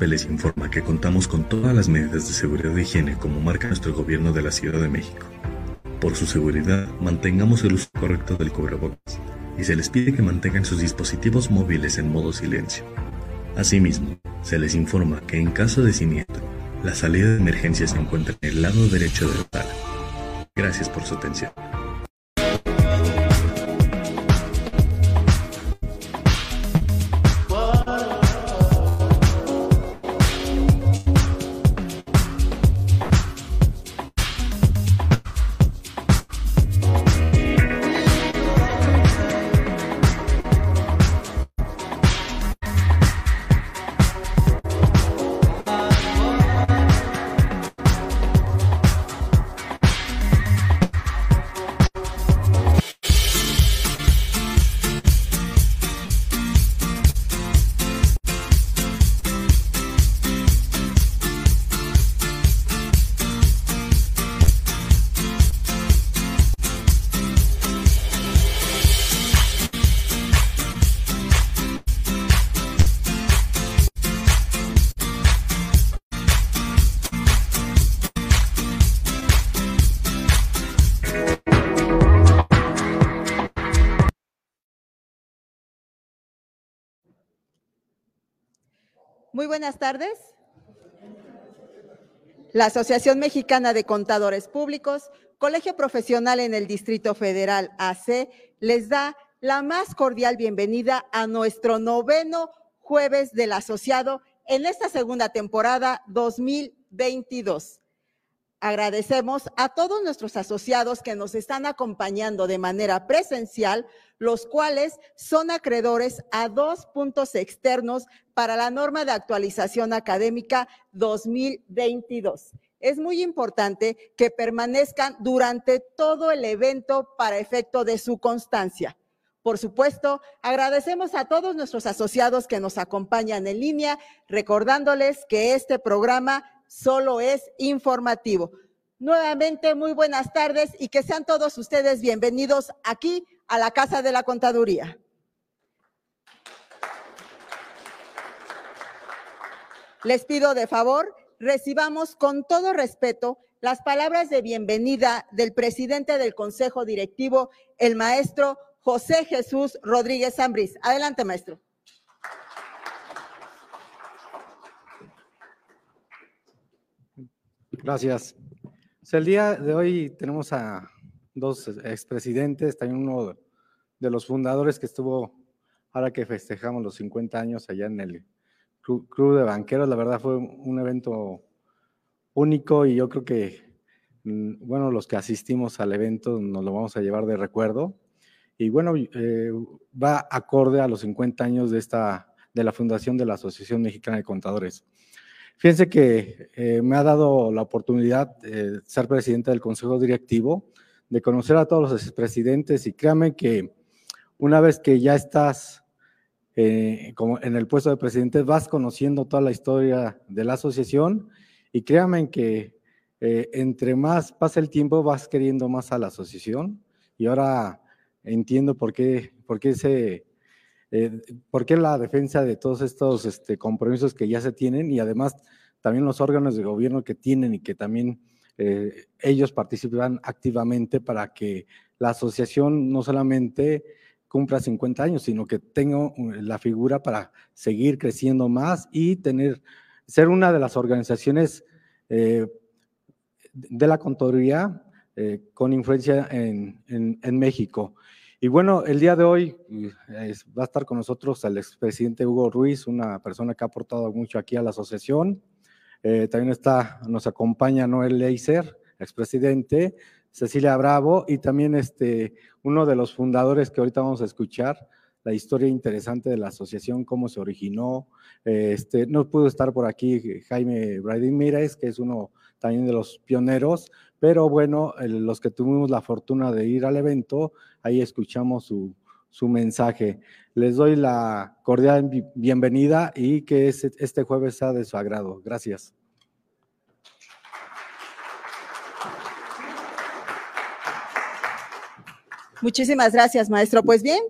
MSP les informa que contamos con todas las medidas de seguridad e higiene como marca nuestro gobierno de la Ciudad de México. Por su seguridad, mantengamos el uso correcto del cubrebocas y se les pide que mantengan sus dispositivos móviles en modo silencio. Asimismo, se les informa que en caso de siniestro, la salida de emergencia se encuentra en el lado derecho de la sala. Gracias por su atención. Buenas tardes. La Asociación Mexicana de Contadores Públicos, Colegio Profesional en el Distrito Federal AC, les da la más cordial bienvenida a nuestro noveno jueves del asociado en esta segunda temporada 2022. Agradecemos a todos nuestros asociados que nos están acompañando de manera presencial, los cuales son acreedores a dos puntos externos para la norma de actualización académica 2022. Es muy importante que permanezcan durante todo el evento para efecto de su constancia. Por supuesto, agradecemos a todos nuestros asociados que nos acompañan en línea, recordándoles que este programa solo es informativo. Nuevamente, muy buenas tardes y que sean todos ustedes bienvenidos aquí a la Casa de la Contaduría. Les pido de favor, recibamos con todo respeto las palabras de bienvenida del presidente del Consejo Directivo, el maestro José Jesús Rodríguez Zambriz. Adelante, maestro. Gracias. el día de hoy tenemos a dos expresidentes, también uno de los fundadores que estuvo, ahora que festejamos los 50 años allá en el Club de Banqueros. La verdad fue un evento único y yo creo que, mm, bueno, los que asistimos al evento nos lo vamos a llevar de recuerdo. Y bueno, eh, va acorde a los 50 años de, esta, de la fundación de la Asociación Mexicana de Contadores. Fíjense que eh, me ha dado la oportunidad de ser presidente del Consejo Directivo, de conocer a todos los presidentes y créanme que una vez que ya estás eh, como en el puesto de presidente, vas conociendo toda la historia de la asociación y créanme que eh, entre más pasa el tiempo, vas queriendo más a la asociación y ahora entiendo por qué, por qué, eh, por qué la defensa de todos estos este, compromisos que ya se tienen y además también los órganos de gobierno que tienen y que también ellos participan activamente para que la asociación no solamente cumpla 50 años, sino que tengo la figura para seguir creciendo más y tener, ser una de las organizaciones eh, de la contaduría eh, con influencia en, en, México. Y bueno, el día de hoy eh, va a estar con nosotros el expresidente Hugo Ruiz, una persona que ha aportado mucho aquí a la asociación. también está, nos acompaña Noel Leiser, expresidente. Cecilia Bravo y también este, uno de los fundadores que ahorita vamos a escuchar, la historia interesante de la asociación, cómo se originó. Este, no pudo estar por aquí Jaime Bradín Mírez, que es uno también de los pioneros, pero bueno, los que tuvimos la fortuna de ir al evento, ahí escuchamos su, su mensaje. Les doy la cordial bienvenida y que este jueves sea de su agrado. Gracias. Muchísimas gracias, maestro. Pues bien,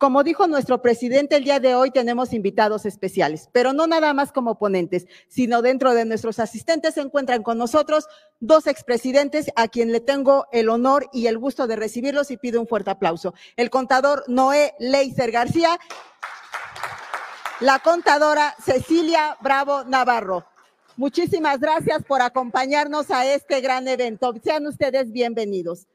como dijo nuestro presidente, el día de hoy tenemos invitados especiales, pero no nada más como ponentes, sino dentro de nuestros asistentes se encuentran con nosotros dos expresidentes a quien le tengo el honor y el gusto de recibirlos y pido un fuerte aplauso. El contador Noé Leiser García, la contadora Cecilia Bravo Navarro. Muchísimas gracias por acompañarnos a este gran evento. Sean ustedes bienvenidos.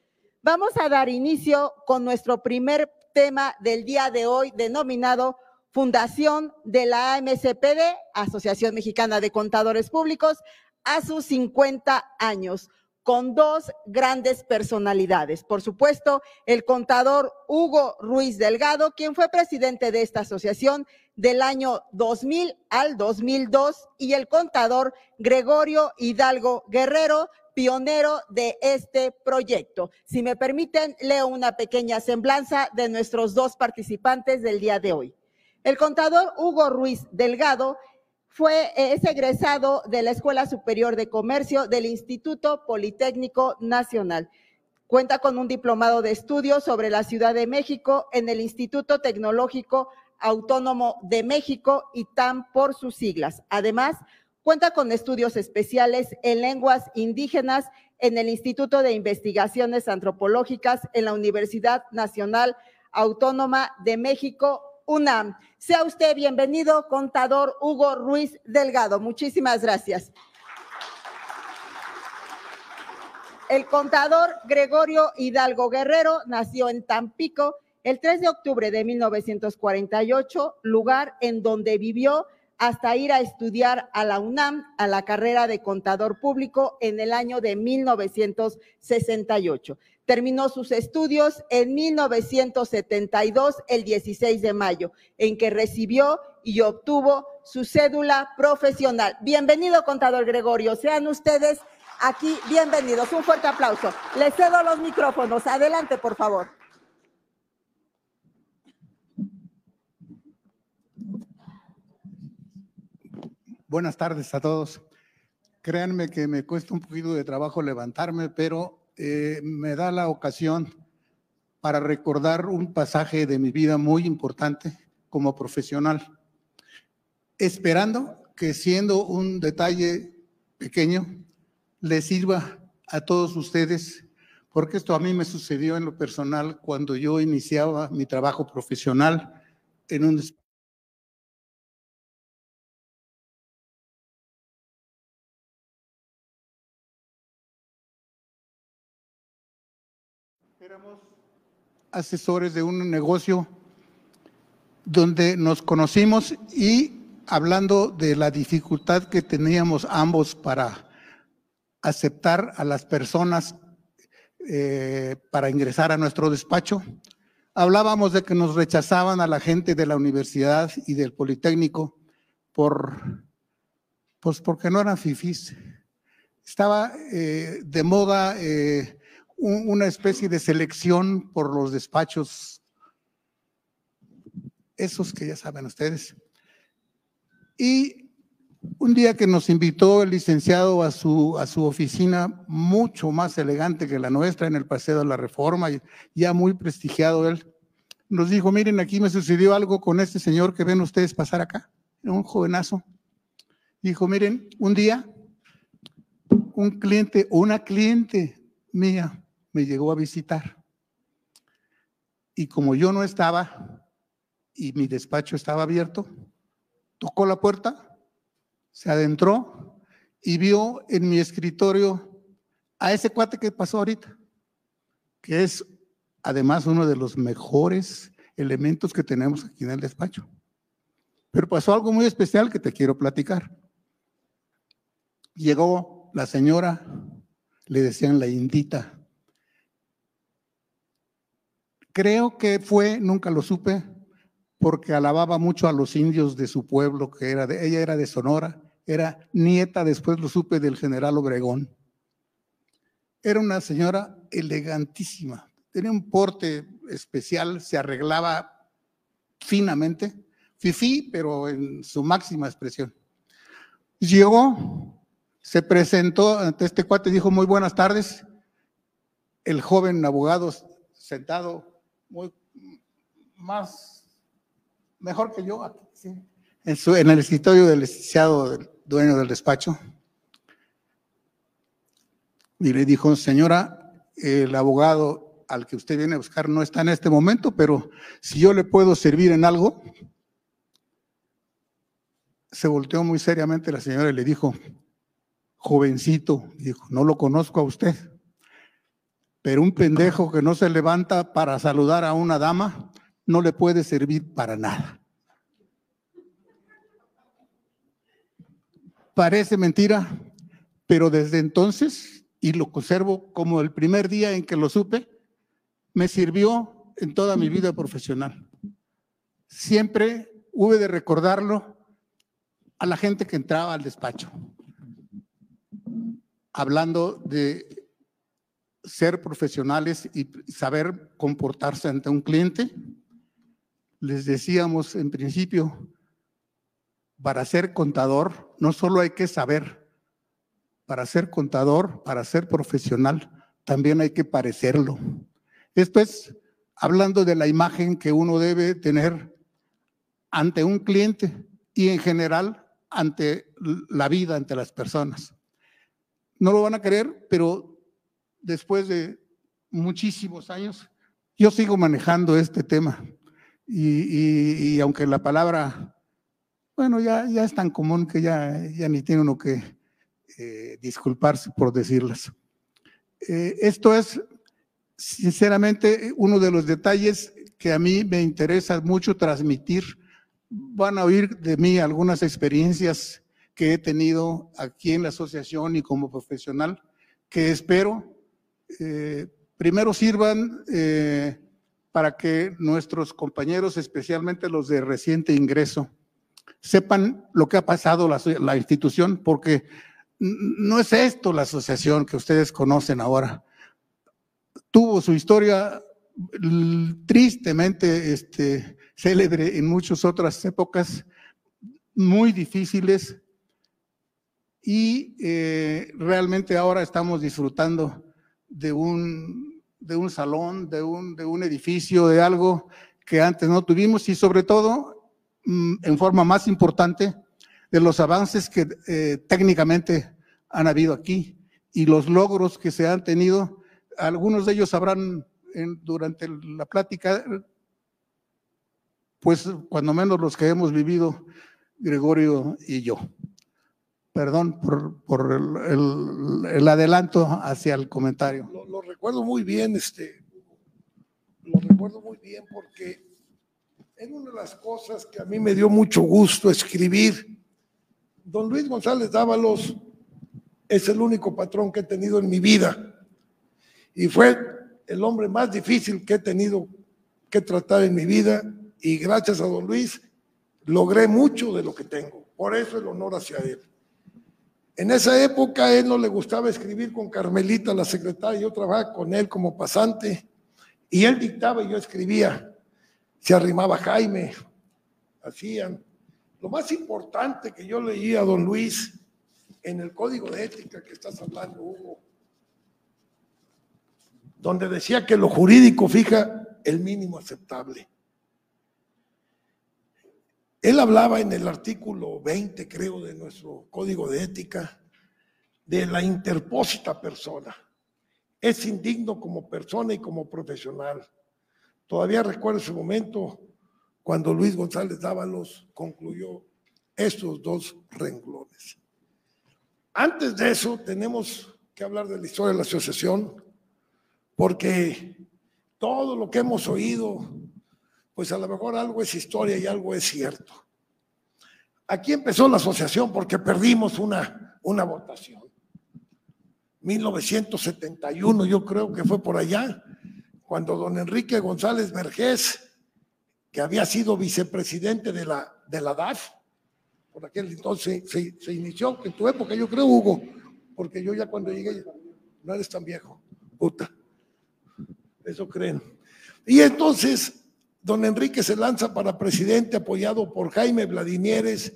Vamos a dar inicio con nuestro primer tema del día de hoy denominado Fundación de la AMCPD, Asociación Mexicana de Contadores Públicos, a sus 50 años, con dos grandes personalidades. Por supuesto, el contador Hugo Ruiz Delgado, quien fue presidente de esta asociación del año 2000 al 2002, y el contador Gregorio Hidalgo Guerrero, pionero de este proyecto. Si me permiten, leo una pequeña semblanza de nuestros dos participantes del día de hoy. El contador Hugo Ruiz Delgado fue, es egresado de la Escuela Superior de Comercio del Instituto Politécnico Nacional. Cuenta con un diplomado de estudios sobre la Ciudad de México en el Instituto Tecnológico Autónomo de México, y TAM por sus siglas. Además, Cuenta con estudios especiales en lenguas indígenas en el Instituto de Investigaciones Antropológicas en la Universidad Nacional Autónoma de México, UNAM. Sea usted bienvenido, contador Hugo Ruiz Delgado. Muchísimas gracias. El contador Gregorio Hidalgo Guerrero nació en Tampico el 3 de octubre de 1948, lugar en donde vivió hasta ir a estudiar a la UNAM, a la carrera de contador público en el año de 1968. Terminó sus estudios en 1972, el 16 de mayo, en que recibió y obtuvo su cédula profesional. Bienvenido, contador Gregorio. Sean ustedes aquí bienvenidos. Un fuerte aplauso. Les cedo los micrófonos. Adelante, por favor. Buenas tardes a todos. Créanme que me cuesta un poquito de trabajo levantarme, pero eh, me da la ocasión para recordar un pasaje de mi vida muy importante como profesional, esperando que siendo un detalle pequeño, le sirva a todos ustedes, porque esto a mí me sucedió en lo personal cuando yo iniciaba mi trabajo profesional en un asesores de un negocio donde nos conocimos y hablando de la dificultad que teníamos ambos para aceptar a las personas eh, para ingresar a nuestro despacho, hablábamos de que nos rechazaban a la gente de la universidad y del Politécnico por, pues porque no eran fifís. Estaba eh, de moda eh, una especie de selección por los despachos, esos que ya saben ustedes. Y un día que nos invitó el licenciado a su, a su oficina, mucho más elegante que la nuestra, en el Paseo de la Reforma, ya muy prestigiado él, nos dijo, miren, aquí me sucedió algo con este señor que ven ustedes pasar acá, un jovenazo. Dijo, miren, un día un cliente, una cliente mía, me llegó a visitar. Y como yo no estaba y mi despacho estaba abierto, tocó la puerta, se adentró y vio en mi escritorio a ese cuate que pasó ahorita, que es además uno de los mejores elementos que tenemos aquí en el despacho. Pero pasó algo muy especial que te quiero platicar. Llegó la señora, le decían la indita, Creo que fue, nunca lo supe, porque alababa mucho a los indios de su pueblo, que era de, ella era de Sonora, era nieta, después lo supe, del general Obregón. Era una señora elegantísima, tenía un porte especial, se arreglaba finamente, fifí, pero en su máxima expresión. Llegó, se presentó ante este cuate dijo, muy buenas tardes. El joven abogado sentado, muy más, mejor que yo, en, su, en el escritorio del licenciado, dueño del despacho. Y le dijo, señora, el abogado al que usted viene a buscar no está en este momento, pero si yo le puedo servir en algo, se volteó muy seriamente la señora y le dijo, jovencito, dijo, no lo conozco a usted, pero un pendejo que no se levanta para saludar a una dama no le puede servir para nada. Parece mentira, pero desde entonces, y lo conservo como el primer día en que lo supe, me sirvió en toda mi vida profesional. Siempre hube de recordarlo a la gente que entraba al despacho, hablando de ser profesionales y saber comportarse ante un cliente. Les decíamos en principio, para ser contador no solo hay que saber, para ser contador, para ser profesional, también hay que parecerlo. Esto es hablando de la imagen que uno debe tener ante un cliente y en general ante la vida, ante las personas. No lo van a creer, pero después de muchísimos años, yo sigo manejando este tema. Y, aunque la palabra, bueno, ya, ya es tan común que ya, ya ni tiene uno que eh, disculparse por decirlas. Eh, esto es, sinceramente, uno de los detalles que a mí me interesa mucho transmitir van a oír de mí algunas experiencias que he tenido aquí en la asociación y como profesional, que espero eh, primero sirvan eh, para que nuestros compañeros, especialmente los de reciente ingreso, sepan lo que ha pasado la, institución, porque no es esto la asociación que ustedes conocen ahora. Tuvo su historia tristemente este, célebre en muchas otras épocas muy difíciles y eh, realmente ahora estamos disfrutando de un, de un salón, de un, de un edificio, de algo que antes no tuvimos y sobre todo, mm, en forma más importante, de los avances que eh, técnicamente han habido aquí y los logros que se han tenido. Algunos de ellos habrán durante la plática pues cuando menos los que hemos vivido, Gregorio y yo. Perdón por, el, adelanto hacia el comentario. Lo, recuerdo muy bien, este, lo recuerdo muy bien porque es una de las cosas que a mí me dio mucho gusto escribir. Don Luis González Dávalos es el único patrón que he tenido en mi vida y fue el hombre más difícil que he tenido que tratar en mi vida y gracias a don Luis logré mucho de lo que tengo. Por eso el honor hacia él. En esa época a él no le gustaba escribir con Carmelita, la secretaria, yo trabajaba con él como pasante y él dictaba y yo escribía. Se arrimaba Jaime, hacían. Lo más importante que yo leía a don Luis en el código de ética que estás hablando, Hugo, donde decía que lo jurídico fija el mínimo aceptable. Él hablaba en el artículo 20, creo, de nuestro código de ética, de la interpósita persona. Es indigno como persona y como profesional. Todavía recuerdo ese momento cuando Luis González Dávalos concluyó estos dos renglones. Antes de eso, tenemos que hablar de la historia de la asociación, porque todo lo que hemos oído pues a lo mejor algo es historia y algo es cierto. Aquí empezó la asociación porque perdimos una, una votación. 1971, yo creo que fue por allá, cuando don Enrique González Vergés, que había sido vicepresidente de la, de la DAF, por aquel entonces se, se inició, en tu época yo creo, Hugo, porque yo ya cuando llegué, no eres tan viejo, puta, eso creen. Y entonces, don Enrique se lanza para presidente apoyado por Jaime Vladimieres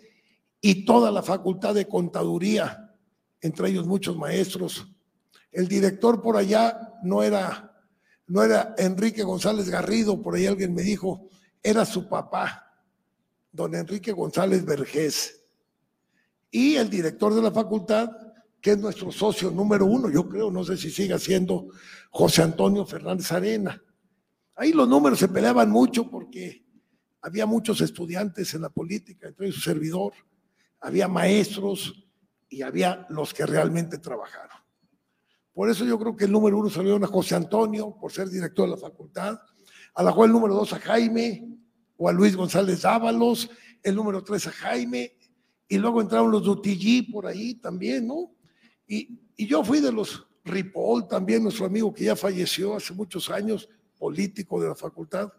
y toda la facultad de contaduría, entre ellos muchos maestros. El director por allá no era, no era Enrique González Garrido, por ahí alguien me dijo, era su papá, don Enrique González Vergés. Y el director de la facultad, que es nuestro socio número uno, yo creo, no sé si siga siendo José Antonio Fernández Arena. Ahí los números se peleaban mucho porque había muchos estudiantes en la política, entre su servidor, había maestros y había los que realmente trabajaron. Por eso yo creo que el número uno salió a José Antonio, por ser director de la facultad, a la cual el número dos a Jaime o a Luis González Dávalos, el número tres a Jaime, y luego entraron los Dutillí por ahí también, ¿no? Y yo fui de los Ripoll también, nuestro amigo que ya falleció hace muchos años, político de la facultad.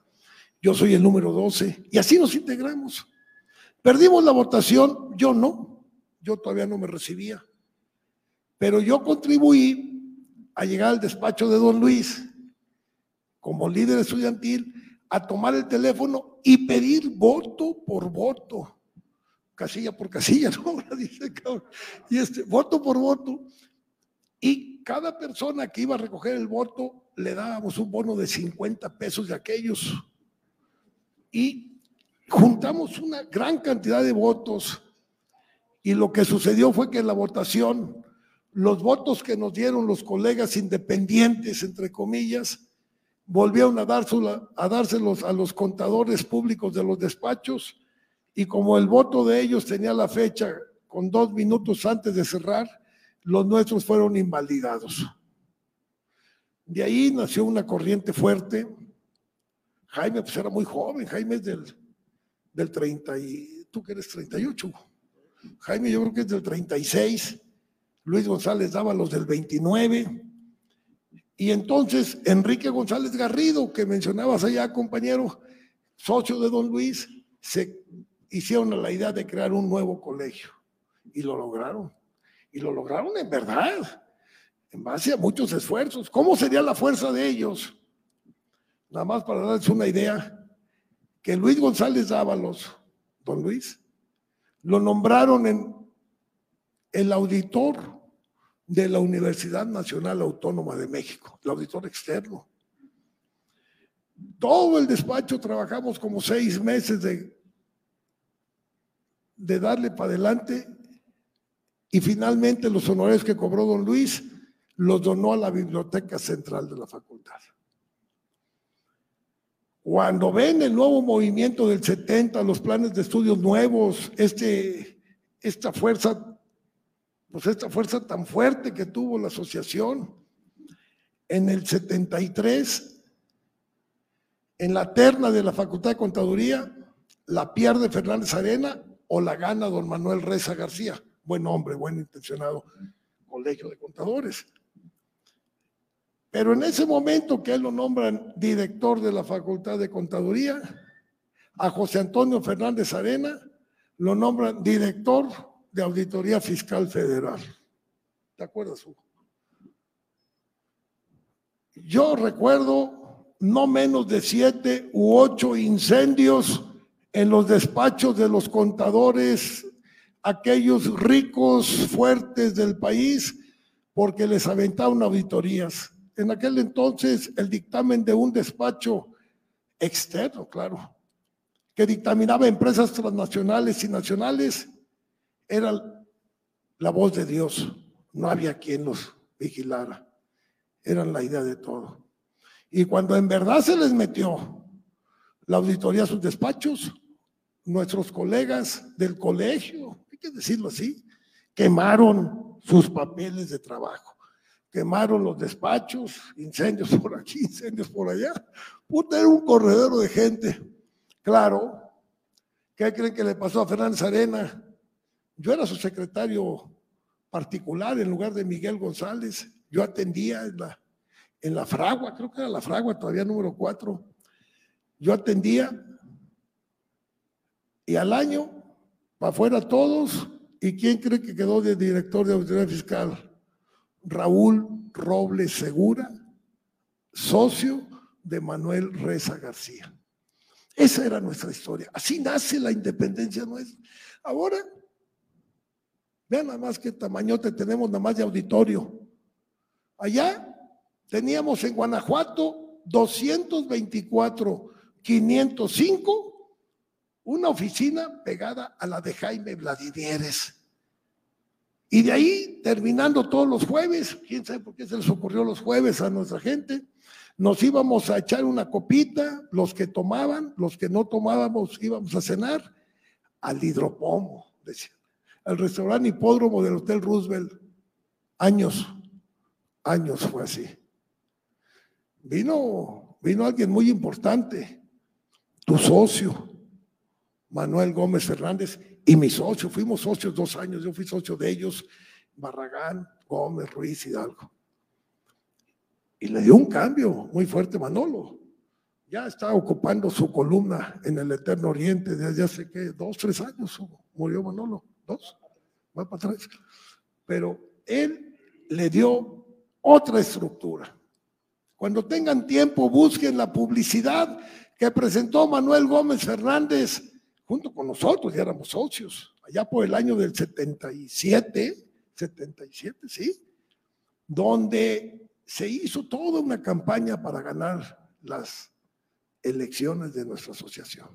Yo soy el número 12 y así nos integramos. Perdimos la votación, yo no, yo todavía no me recibía, pero yo contribuí a llegar al despacho de don Luis como líder estudiantil a tomar el teléfono y pedir voto por voto, casilla por casilla. Dice, y este, voto por voto. Y cada persona que iba a recoger el voto le dábamos un bono de 50 pesos de aquellos. Y juntamos una gran cantidad de votos. Y lo que sucedió fue que en la votación, los votos que nos dieron los colegas independientes, entre comillas, volvieron a, a dárselos a los contadores públicos de los despachos. Y como el voto de ellos tenía la fecha con dos minutos antes de cerrar, los nuestros fueron invalidados. De ahí nació una corriente fuerte. Jaime pues era muy joven, Jaime es del, del 30 y tú que eres 38. Jaime yo creo que es del 36. Luis González daba los del 29. Y entonces Enrique González Garrido, que mencionabas allá, compañero, socio de don Luis, se hicieron a la idea de crear un nuevo colegio. Y lo lograron. Y lo lograron en verdad en base a muchos esfuerzos. ¿Cómo sería la fuerza de ellos? Nada más para darles una idea, que Luis González Dávalos, don Luis, lo nombraron en el auditor de la Universidad Nacional Autónoma de México, el auditor externo. Todo el despacho trabajamos como seis meses de, de darle para adelante y finalmente los honores que cobró don Luis los donó a la Biblioteca Central de la Facultad. Cuando ven el nuevo movimiento del 70, los planes de estudios nuevos, este, esta fuerza, pues esta fuerza tan fuerte que tuvo la asociación, en el 73, en la terna de la Facultad de Contaduría, la pierde Fernández Arena o la gana don Manuel Reza García. Buen hombre, buen intencionado, colegio de contadores. Pero en ese momento que él lo nombran director de la Facultad de Contaduría, a José Antonio Fernández Arena lo nombran director de Auditoría Fiscal Federal. ¿Te acuerdas, Hugo? Yo recuerdo no menos de siete u ocho incendios en los despachos de los contadores, aquellos ricos, fuertes del país, porque les aventaron auditorías en aquel entonces el dictamen de un despacho externo, claro, que dictaminaba empresas transnacionales y nacionales, era la voz de Dios. No había quien los vigilara. Eran la idea de todo. Y cuando en verdad se les metió la auditoría a sus despachos, nuestros colegas del colegio, hay que decirlo así, quemaron sus papeles de trabajo quemaron los despachos, incendios por aquí, incendios por allá. Puta, era un corredero de gente. Claro, ¿qué creen que le pasó a Fernández Arena? Yo era su secretario particular en lugar de Miguel González. Yo atendía en la, en la fragua, creo que era la fragua, todavía número cuatro. Yo atendía y al año, para afuera todos, ¿y quién cree que quedó de director de autoridad fiscal? Raúl Robles Segura, socio de Manuel Reza García. Esa era nuestra historia. Así nace la independencia nuestra. Ahora, vean nada más qué tamañote tenemos nada más de auditorio. Allá teníamos en Guanajuato 224, 505, una oficina pegada a la de Jaime Vladimieres. Y de ahí, terminando todos los jueves, quién sabe por qué se les ocurrió los jueves a nuestra gente, nos íbamos a echar una copita, los que tomaban, los que no tomábamos íbamos a cenar al hidropomo, decía, al restaurante hipódromo del Hotel Roosevelt. Años, años fue así. Vino, vino alguien muy importante, tu socio, Manuel Gómez Fernández, y mi socio, fuimos socios dos años, yo fui socio de ellos, Barragán, Gómez, Ruiz, Hidalgo. Y le dio un cambio muy fuerte Manolo. Ya está ocupando su columna en el Eterno Oriente desde hace que dos, tres años murió Manolo, dos, va para atrás. Pero él le dio otra estructura. Cuando tengan tiempo, busquen la publicidad que presentó Manuel Gómez Fernández junto con nosotros, ya éramos socios, allá por el año del 77, 77, sí, donde se hizo toda una campaña para ganar las elecciones de nuestra asociación.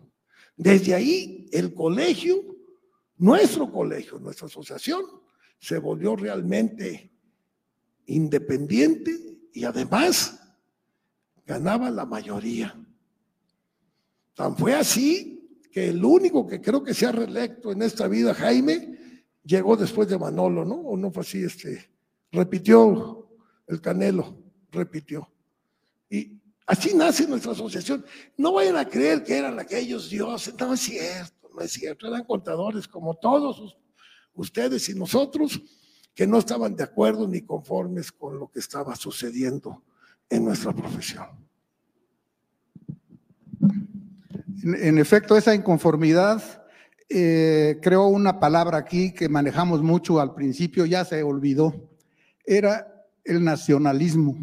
Desde ahí, el colegio, nuestro colegio, nuestra asociación, se volvió realmente independiente y además ganaba la mayoría. Tan fue así que el único que creo que se ha reelecto en esta vida, Jaime, llegó después de Manolo, ¿no? O no fue así, este, repitió el Canelo, repitió. Y así nace nuestra asociación. No vayan a creer que eran aquellos dioses, no es cierto, no es cierto, eran contadores como todos ustedes y nosotros que no estaban de acuerdo ni conformes con lo que estaba sucediendo en nuestra profesión. En, efecto, esa inconformidad eh, creó una palabra aquí que manejamos mucho al principio, ya se olvidó. Era el nacionalismo.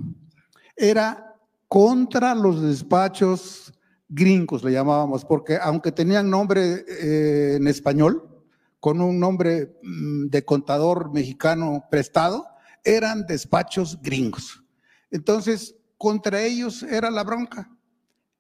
Era contra los despachos gringos, le llamábamos, porque aunque tenían nombre eh, en español, con un nombre mm, de contador mexicano prestado, eran despachos gringos. Entonces, contra ellos era la bronca.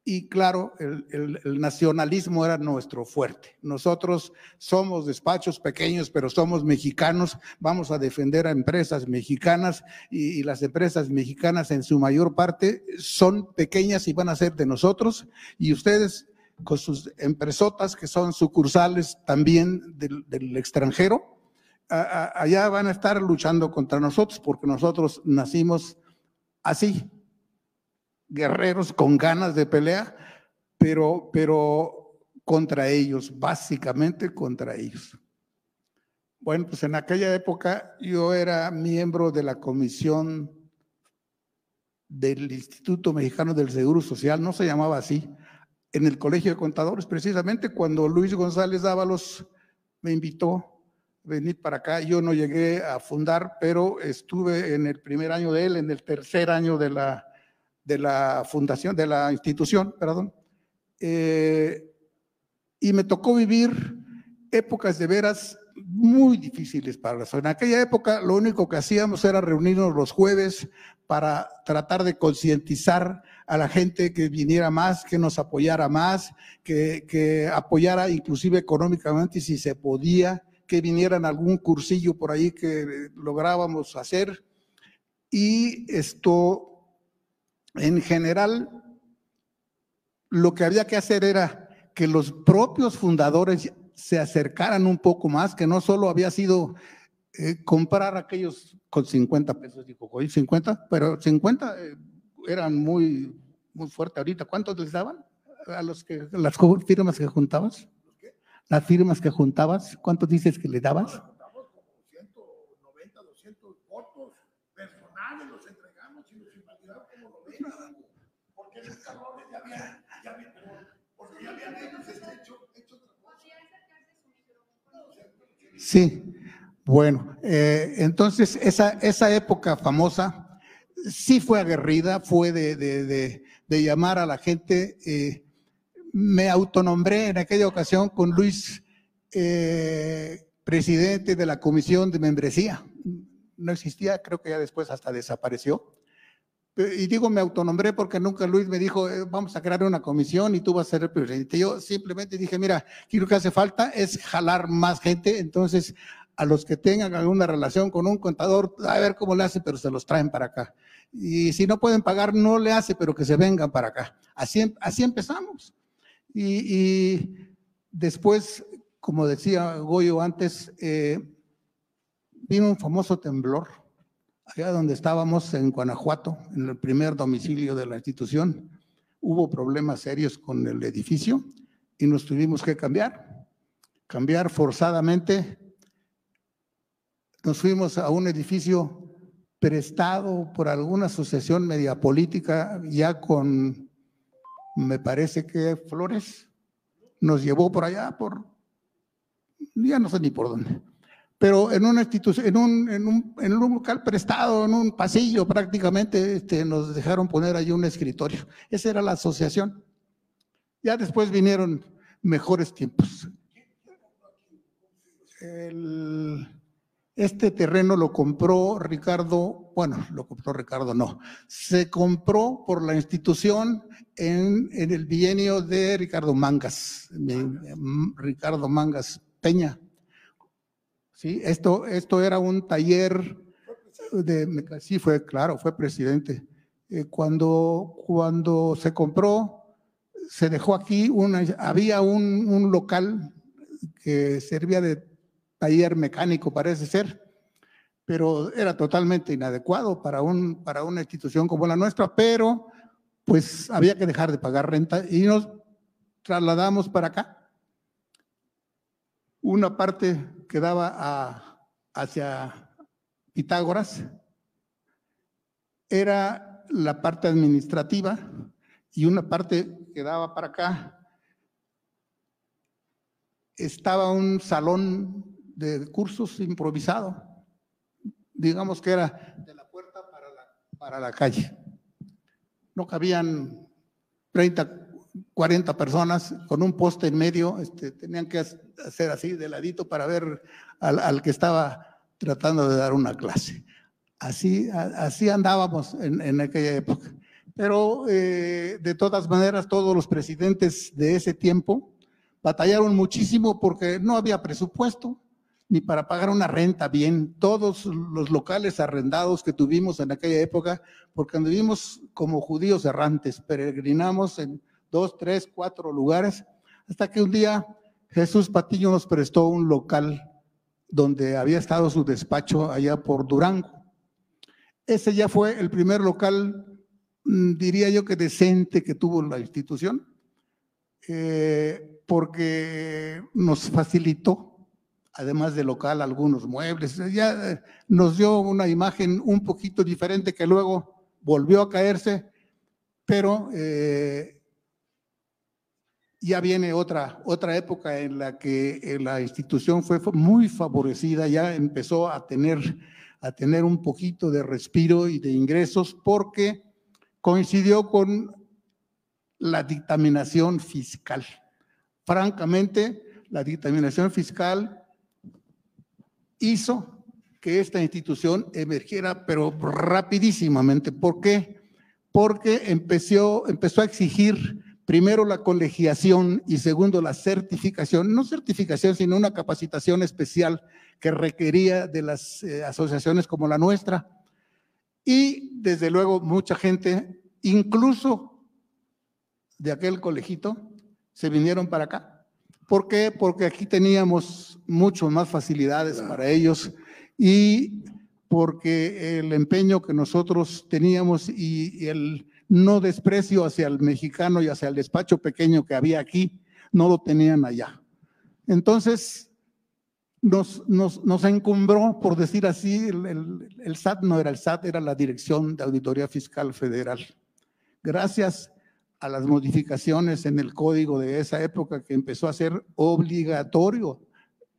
Y claro, el, nacionalismo era nuestro fuerte. Nosotros somos despachos pequeños, pero somos mexicanos. Vamos a defender a empresas mexicanas y, las empresas mexicanas en su mayor parte son pequeñas y van a ser de nosotros. Y ustedes con sus empresotas que son sucursales también del, extranjero, allá van a estar luchando contra nosotros porque nosotros nacimos así, guerreros con ganas de pelea, pero, pero contra ellos, básicamente contra ellos. Bueno, pues en aquella época yo era miembro de la comisión del Instituto Mexicano del Seguro Social, no se llamaba así, en el Colegio de Contadores, precisamente cuando Luis González Dávalos me invitó a venir para acá. Yo no llegué a fundar, pero estuve en el primer año de él, en el tercer año de la de la fundación, de la institución, perdón, eh, y me tocó vivir épocas de veras muy difíciles para la zona. En aquella época lo único que hacíamos era reunirnos los jueves para tratar de concientizar a la gente que viniera más, que nos apoyara más, que, que apoyara inclusive económicamente si se podía, que vinieran algún cursillo por ahí que lográbamos hacer. Y esto en general, lo que había que hacer era que los propios fundadores se acercaran un poco más, que no solo había sido eh, comprar aquellos con 50 pesos, dijo, hoy 50, pero 50 eh, eran muy, muy fuertes ahorita. ¿Cuántos les daban a los que, las firmas que juntabas? Las firmas que juntabas, ¿cuántos dices que le dabas? 190, 200 votos personales, entregamos y los invalidaron como lo ven, porque esos cabrones ya habían, ya habían, porque ya habían ellos este, hecho, hecho otra cosa. Sí, bueno, eh, entonces esa, esa época famosa sí fue aguerrida, fue de, de, de, llamar a la gente. Eh, me autonombré en aquella ocasión con Luis, eh, presidente de la comisión de membresía. No existía, creo que ya después hasta desapareció. Y digo, me autonombré porque nunca Luis me dijo, eh, vamos a crear una comisión y tú vas a ser el presidente. Yo simplemente dije, mira, aquí lo que hace falta es jalar más gente. Entonces, a los que tengan alguna relación con un contador, a ver cómo le hace, pero se los traen para acá. Y si no pueden pagar, no le hace, pero que se vengan para acá. Así, así empezamos. Y, y después, como decía Goyo antes, eh, vino un famoso temblor, allá donde estábamos en Guanajuato, en el primer domicilio de la institución. Hubo problemas serios con el edificio y nos tuvimos que cambiar, cambiar forzadamente. Nos fuimos a un edificio prestado por alguna asociación media política, ya con, me parece que Flores, nos llevó por allá, por, ya no sé ni por dónde, pero en una institución, en un, en un, en un local prestado, en un pasillo prácticamente, este, nos dejaron poner allí un escritorio. Esa era la asociación. Ya después vinieron mejores tiempos. El, este terreno lo compró Ricardo, bueno, lo compró Ricardo, no, se compró por la institución en, en el bienio de Ricardo Mangas, Ricardo Mangas Peña. Sí, esto, esto era un taller de, sí fue, claro, fue presidente. Eh, cuando, cuando se compró, se dejó aquí, una, había un, un local que servía de taller mecánico, parece ser, pero era totalmente inadecuado para, un, para una institución como la nuestra, pero pues había que dejar de pagar renta y nos trasladamos para acá. Una parte quedaba a, hacia Pitágoras, era la parte administrativa y una parte quedaba para acá. Estaba un salón de cursos improvisado. Digamos que era de la puerta para la, para la calle. No cabían 30, 40 personas con un poste en medio, este, tenían que hacer así de ladito para ver al, al, que estaba tratando de dar una clase. Así, así andábamos en, en aquella época. Pero eh, de todas maneras, todos los presidentes de ese tiempo batallaron muchísimo porque no había presupuesto, ni para pagar una renta bien. Todos los locales arrendados que tuvimos en aquella época, porque vivimos como judíos errantes, peregrinamos en dos, tres, cuatro lugares, hasta que un día Jesús Patillo nos prestó un local donde había estado su despacho allá por Durango. Ese ya fue el primer local, mm, diría yo que decente que tuvo la institución, eh, porque nos facilitó además de local, algunos muebles. Ya eh, nos dio una imagen un poquito diferente que luego volvió a caerse, pero eh, ya viene otra, otra época en la que eh, la institución fue muy favorecida, ya empezó a tener, a tener un poquito de respiro y de ingresos porque coincidió con la dictaminación fiscal. Francamente, la dictaminación fiscal hizo que esta institución emergiera, pero rapidísimamente. ¿Por qué? Porque empezó, empezó a exigir primero la colegiación y segundo la certificación, no certificación, sino una capacitación especial que requería de las eh, asociaciones como la nuestra. Y desde luego mucha gente, incluso de aquel colegito, se vinieron para acá ¿Por qué? Porque aquí teníamos mucho más facilidades para ellos y porque el empeño que nosotros teníamos y, el no desprecio hacia el mexicano y hacia el despacho pequeño que había aquí, no lo tenían allá. Entonces, nos, nos, nos encumbró, por decir así, el, el, SAT no era el SAT, era la Dirección de Auditoría Fiscal Federal. Gracias a las modificaciones en el código de esa época que empezó a ser obligatorio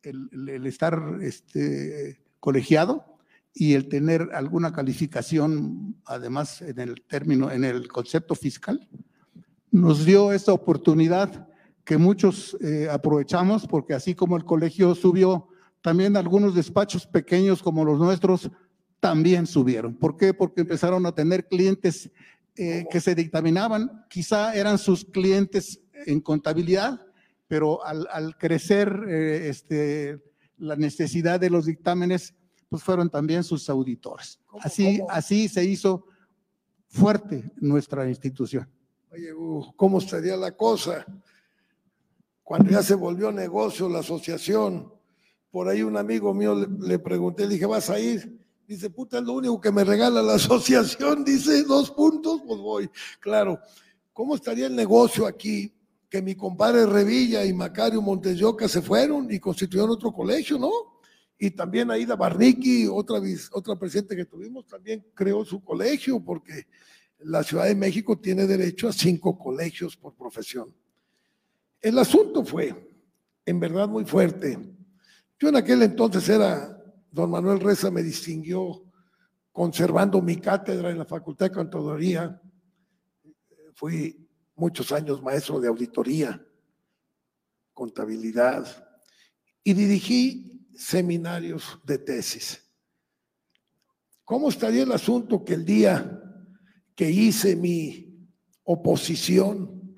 el, el- el estar este, colegiado y el tener alguna calificación, además en el término, en el concepto fiscal, nos dio esta oportunidad que muchos eh, aprovechamos, porque así como el colegio subió, también algunos despachos pequeños como los nuestros también subieron. ¿Por qué? Porque empezaron a tener clientes eh, que se dictaminaban, quizá eran sus clientes en contabilidad, pero al, crecer eh, este, la necesidad de los dictámenes, pues fueron también sus auditores. ¿Cómo, Así, cómo? así se hizo fuerte nuestra institución. Oye, Hugo, ¿cómo estaría la cosa? Cuando ya se volvió negocio la asociación, por ahí un amigo mío le, le pregunté, le dije, ¿vas a ir? Dice, puta, es lo único que me regala la asociación, dice, dos puntos, pues voy. Claro, ¿cómo estaría el negocio aquí? Que mi compadre Revilla y Macario Montesioca se fueron y constituyeron otro colegio, ¿no? Y también Aida Barniqui, otra, otra presidente que tuvimos, también creó su colegio, porque la Ciudad de México tiene derecho a cinco colegios por profesión. El asunto fue, en verdad, muy fuerte. Yo en aquel entonces era, don Manuel Reza me distinguió conservando mi cátedra en la Facultad de Contaduría. Fui muchos años maestro de auditoría, contabilidad, y dirigí seminarios de tesis. ¿Cómo estaría el asunto que el día que hice mi oposición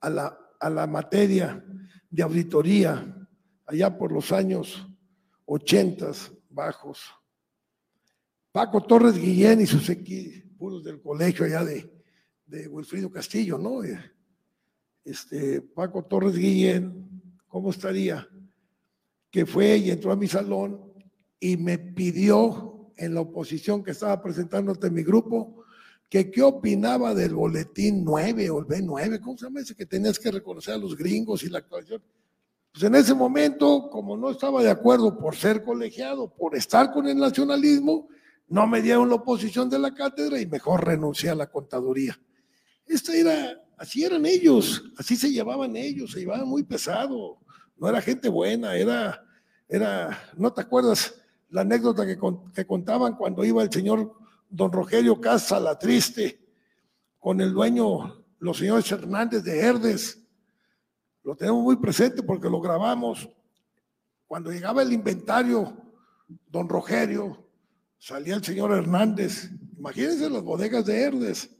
a la, a la materia de auditoría allá por los años ochentas bajos. Paco Torres Guillén y sus equipos del colegio allá de, de Wilfrido Castillo, ¿no? Este, Paco Torres Guillén, ¿cómo estaría? Que fue y entró a mi salón y me pidió en la oposición que estaba presentando ante mi grupo que qué opinaba del boletín 9 o el B9, ¿cómo se llama ese que tenías que reconocer a los gringos y la actuación? Pues en ese momento, como no estaba de acuerdo por ser colegiado, por estar con el nacionalismo, no me dieron la oposición de la cátedra y mejor renuncié a la contaduría. Esta era, así eran ellos, así se llevaban ellos, se llevaban muy pesado, no era gente buena, era, era, ¿no te acuerdas la anécdota que, que contaban cuando iba el señor don Rogelio Casa, la triste, con el dueño, los señores Hernández de Herdes? Lo tenemos muy presente porque lo grabamos. Cuando llegaba el inventario, don Rogelio, salía el señor Hernández. Imagínense las bodegas de Herdes.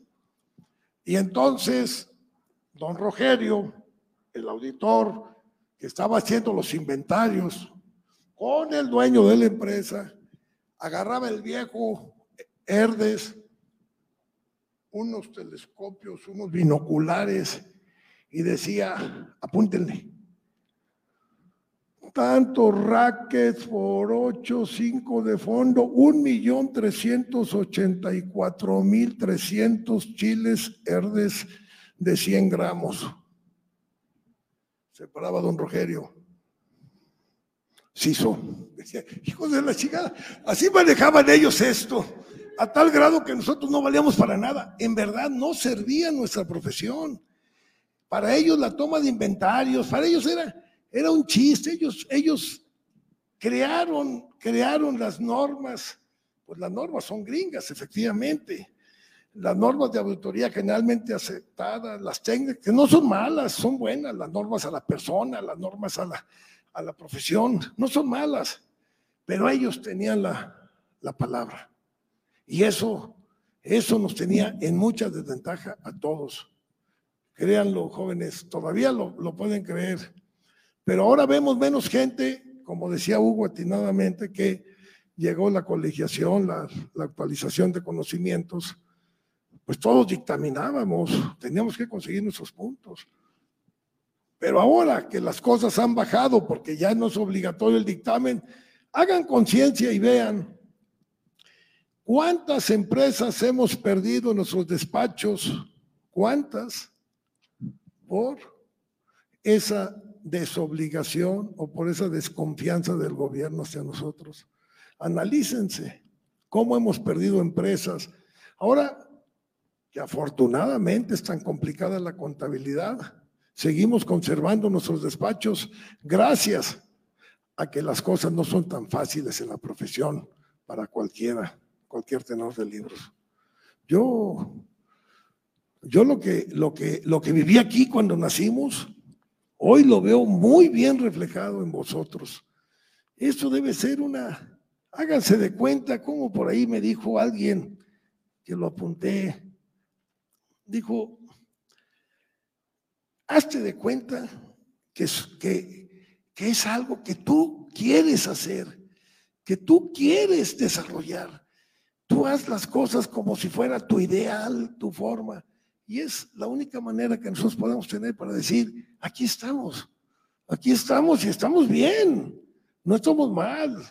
Y entonces, don Rogelio, el auditor que estaba haciendo los inventarios, con el dueño de la empresa, agarraba el viejo Herdes, unos telescopios, unos binoculares, y decía, apúntenle, tantos rackets por 8, 5 de fondo, un millón trescientos ochenta y cuatro mil trescientos chiles herdes de 100 gramos. Se paraba don Rogerio. Siso, decía, hijos de la chingada, así manejaban ellos esto, a tal grado que nosotros no valíamos para nada. En verdad no servía nuestra profesión. Para ellos la toma de inventarios, para ellos era, era un chiste. Ellos, ellos crearon, crearon las normas. Pues las normas son gringas, efectivamente. Las normas de auditoría generalmente aceptadas, las técnicas, que no son malas, son buenas, las normas a la persona, las normas a la, a la profesión, no son malas, pero ellos tenían la, la palabra. Y eso, eso nos tenía en mucha desventaja a todos. Créanlo, jóvenes, todavía lo, lo pueden creer. Pero ahora vemos menos gente, como decía Hugo atinadamente, que llegó la colegiación, la, la actualización de conocimientos, pues todos dictaminábamos, teníamos que conseguir nuestros puntos. Pero ahora que las cosas han bajado porque ya no es obligatorio el dictamen, hagan conciencia y vean cuántas empresas hemos perdido en nuestros despachos, cuántas por esa desobligación o por esa desconfianza del gobierno hacia nosotros. Analícense cómo hemos perdido empresas. Ahora que afortunadamente es tan complicada la contabilidad, seguimos conservando nuestros despachos gracias a que las cosas no son tan fáciles en la profesión para cualquiera, cualquier tenor de libros. Yo, yo lo que, lo que, lo que viví aquí cuando nacimos, hoy lo veo muy bien reflejado en vosotros. Eso debe ser una, háganse de cuenta, como por ahí me dijo alguien que lo apunté, dijo, hazte de cuenta que, es algo que tú quieres hacer, que tú quieres desarrollar. Tú haz las cosas como si fuera tu ideal, tu forma. Y es la única manera que nosotros podemos tener para decir, aquí estamos, aquí estamos y estamos bien, no estamos mal.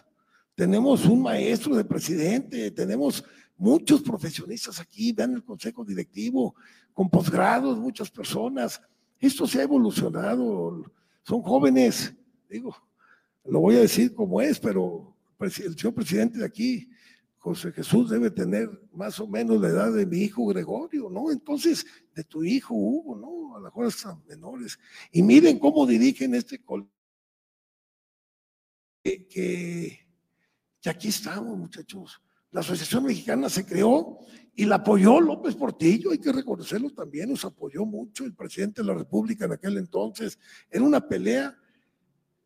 Tenemos un maestro de presidente, tenemos muchos profesionistas aquí, vean el consejo directivo, con posgrados, muchas personas. Esto se ha evolucionado, son jóvenes, digo, lo voy a decir como es, pero el señor presidente de aquí, José Jesús, debe tener más o menos la edad de mi hijo Gregorio, ¿no? Entonces, de tu hijo Hugo, ¿no? A las mejor están menores. Y miren cómo dirigen este colegio. Que aquí estamos, muchachos. La Asociación Mexicana se creó y la apoyó López Portillo, hay que reconocerlo también, nos apoyó mucho el presidente de la República en aquel entonces. Era una pelea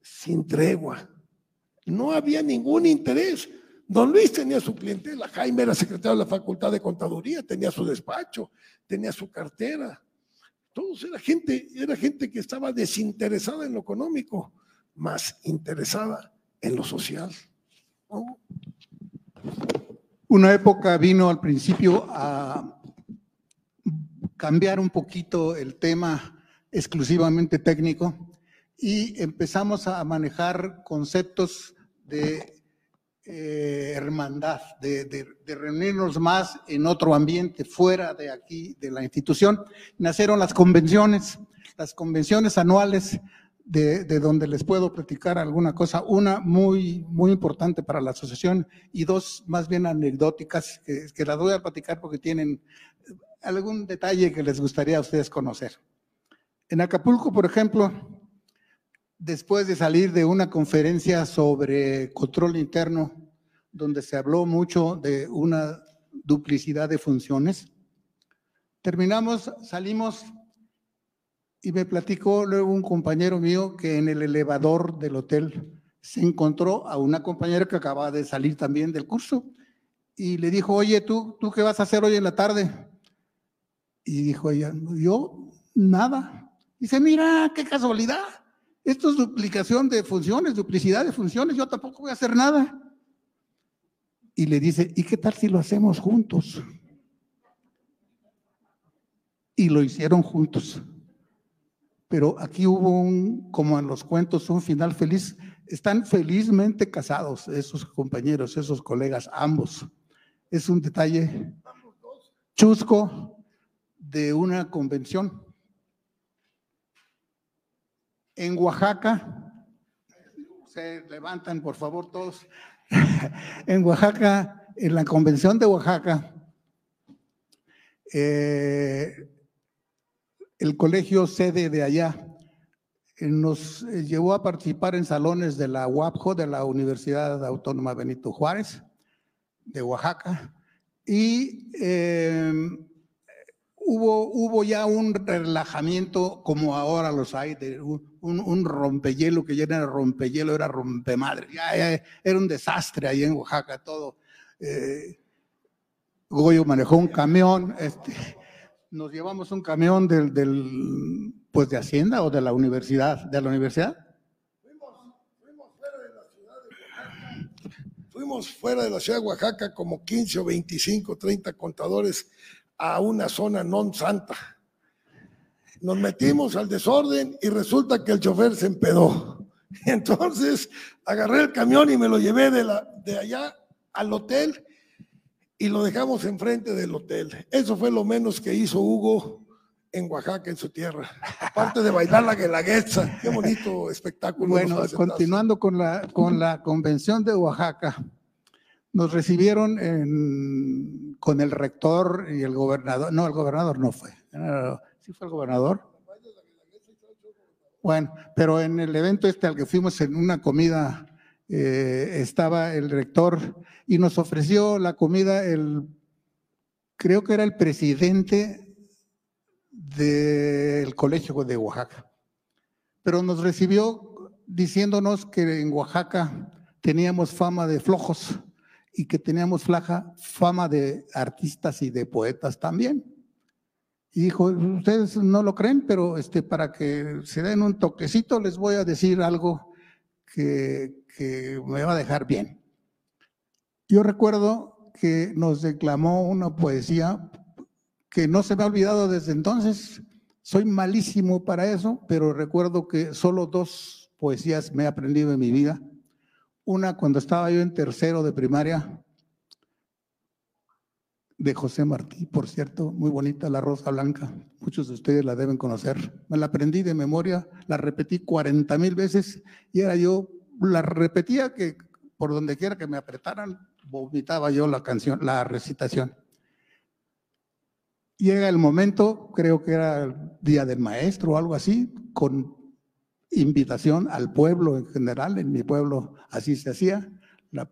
sin tregua. No había ningún interés. Don Luis tenía su clientela, Jaime era secretario de la Facultad de Contaduría, tenía su despacho, tenía su cartera. Todos era gente, era gente que estaba desinteresada en lo económico, más interesada en lo social. Una época vino al principio a cambiar un poquito el tema exclusivamente técnico y empezamos a manejar conceptos de eh, hermandad, de, reunirnos más en otro ambiente fuera de aquí, de la institución. Nacieron las convenciones, las convenciones anuales de, donde les puedo platicar alguna cosa. Una muy, muy importante para la asociación y dos más bien anecdóticas que, que las voy a platicar porque tienen algún detalle que les gustaría a ustedes conocer. En Acapulco, por ejemplo, después de salir de una conferencia sobre control interno, donde se habló mucho de una duplicidad de funciones, terminamos, salimos y me platicó luego un compañero mío que en el elevador del hotel se encontró a una compañera que acaba de salir también del curso y le dijo, oye, ¿tú, ¿tú qué vas a hacer hoy en la tarde? Y dijo ella, yo nada. Dice, mira, qué casualidad. Esto es duplicación de funciones, duplicidad de funciones, yo tampoco voy a hacer nada. Y le dice, ¿y qué tal si lo hacemos juntos? Y lo hicieron juntos. Pero aquí hubo un, como en los cuentos, un final feliz. Están felizmente casados esos compañeros, esos colegas, ambos. Es un detalle chusco de una convención en Oaxaca, se levantan por favor todos, en Oaxaca, en la convención de Oaxaca, eh, el colegio sede de allá eh, nos eh, llevó a participar en salones de la UAPJO, de la Universidad Autónoma Benito Juárez, de Oaxaca, y hubo, hubo ya un relajamiento como ahora los hay, de un, un, rompehielo que ya era rompehielo, era rompemadre. Ya, era un desastre ahí en Oaxaca todo. Eh, Goyo manejó un camión, este, nos llevamos un camión del, del, pues de Hacienda o de la universidad, de la universidad. Fuimos, fuimos fuera de la ciudad de Oaxaca. Fuimos fuera de la ciudad de Oaxaca como 15 o 25, 30 contadores a una zona non santa. Nos metimos al desorden y resulta que el chofer se empedó. Entonces agarré el camión y me lo llevé de, la, de allá al hotel y lo dejamos enfrente del hotel. Eso fue lo menos que hizo Hugo en Oaxaca, en su tierra. Aparte de bailar la guelaguetza, qué bonito espectáculo. Bueno, continuando con la, con la convención de Oaxaca, nos recibieron en- con el rector y el gobernador. No, el gobernador no fue. ¿Sí fue el gobernador? Bueno, pero en el evento este al que fuimos en una comida, eh, estaba el rector y nos ofreció la comida el, creo que era el presidente del colegio de Oaxaca pero nos recibió diciéndonos que en Oaxaca teníamos fama de flojos y que teníamos flaja fama de artistas y de poetas también. Y dijo, ustedes no lo creen, pero este, para que se den un toquecito les voy a decir algo que, que me va a dejar bien. Yo recuerdo que nos declamó una poesía que no se me ha olvidado desde entonces. Soy malísimo para eso, pero recuerdo que solo dos poesías me he aprendido en mi vida. Una cuando estaba yo en tercero de primaria, de José Martí, por cierto, muy bonita, La Rosa Blanca. Muchos de ustedes la deben conocer. Me la aprendí de memoria, la repetí 40 mil veces y era yo, la repetía que por donde quiera que me apretaran, vomitaba yo la canción, la recitación. Llega el momento, creo que era el Día del Maestro o algo así, con invitación al pueblo en general, en mi pueblo así se hacía,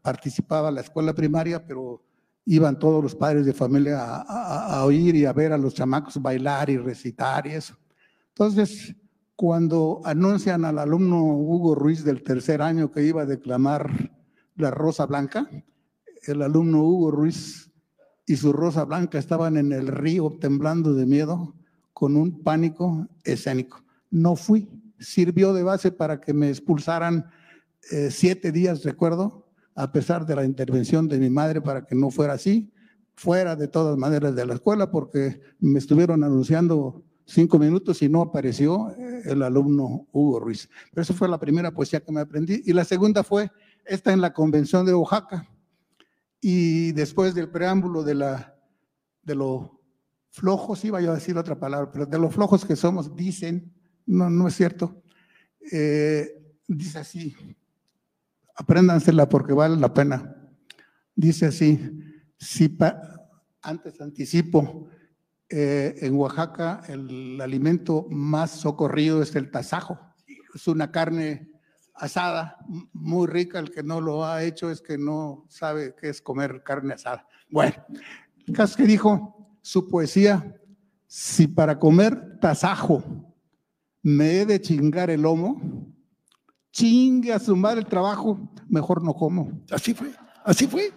participaba la escuela primaria, pero iban todos los padres de familia a, a- a oír y a ver a los chamacos bailar y recitar y eso. Entonces, cuando anuncian al alumno Hugo Ruiz del tercer año que iba a declamar la Rosa Blanca, el alumno Hugo Ruiz y su Rosa Blanca estaban en el río temblando de miedo con un pánico escénico. No fui, sirvió de base para que me expulsaran eh, siete días, recuerdo, a pesar de la intervención de mi madre para que no fuera así, fuera de todas maneras de la escuela, porque me estuvieron anunciando cinco minutos y no apareció eh, el alumno Hugo Ruiz. Pero esa fue la primera poesía que me aprendí. Y la segunda fue esta en la convención de Oaxaca. Y después del preámbulo de, la, de lo flojos, iba yo a decir otra palabra, pero de lo flojos que somos, dicen, no, no es cierto, eh, dice así, apréndansela porque vale la pena. Dice así, si pa- antes anticipo, eh, en Oaxaca el alimento más socorrido es el tasajo. Es una carne asada, muy rica. El que no lo ha hecho es que no sabe qué es comer carne asada. Bueno, el caso que dijo su poesía, si para comer tasajo me he de chingar el lomo, chingue a su madre el trabajo, mejor no como. Así fue, así fue.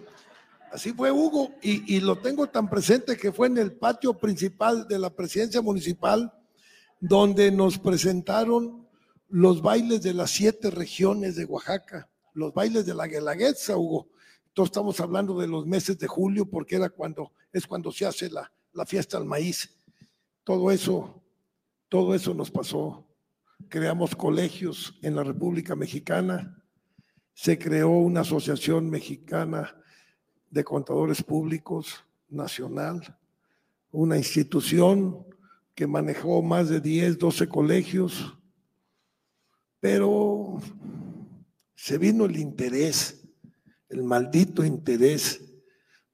Así fue Hugo, y, lo tengo tan presente que fue en el patio principal de la presidencia municipal, donde nos presentaron los bailes de las siete regiones de Oaxaca, los bailes de la Guelaguetza, Hugo. Entonces estamos hablando de los meses de julio, porque era cuando, es cuando se hace la, la fiesta al maíz. Todo eso, todo eso nos pasó. Creamos colegios en la República Mexicana, se creó una asociación mexicana de contadores públicos nacional, una institución que manejó más de 10, 12 colegios, pero se vino el interés, el maldito interés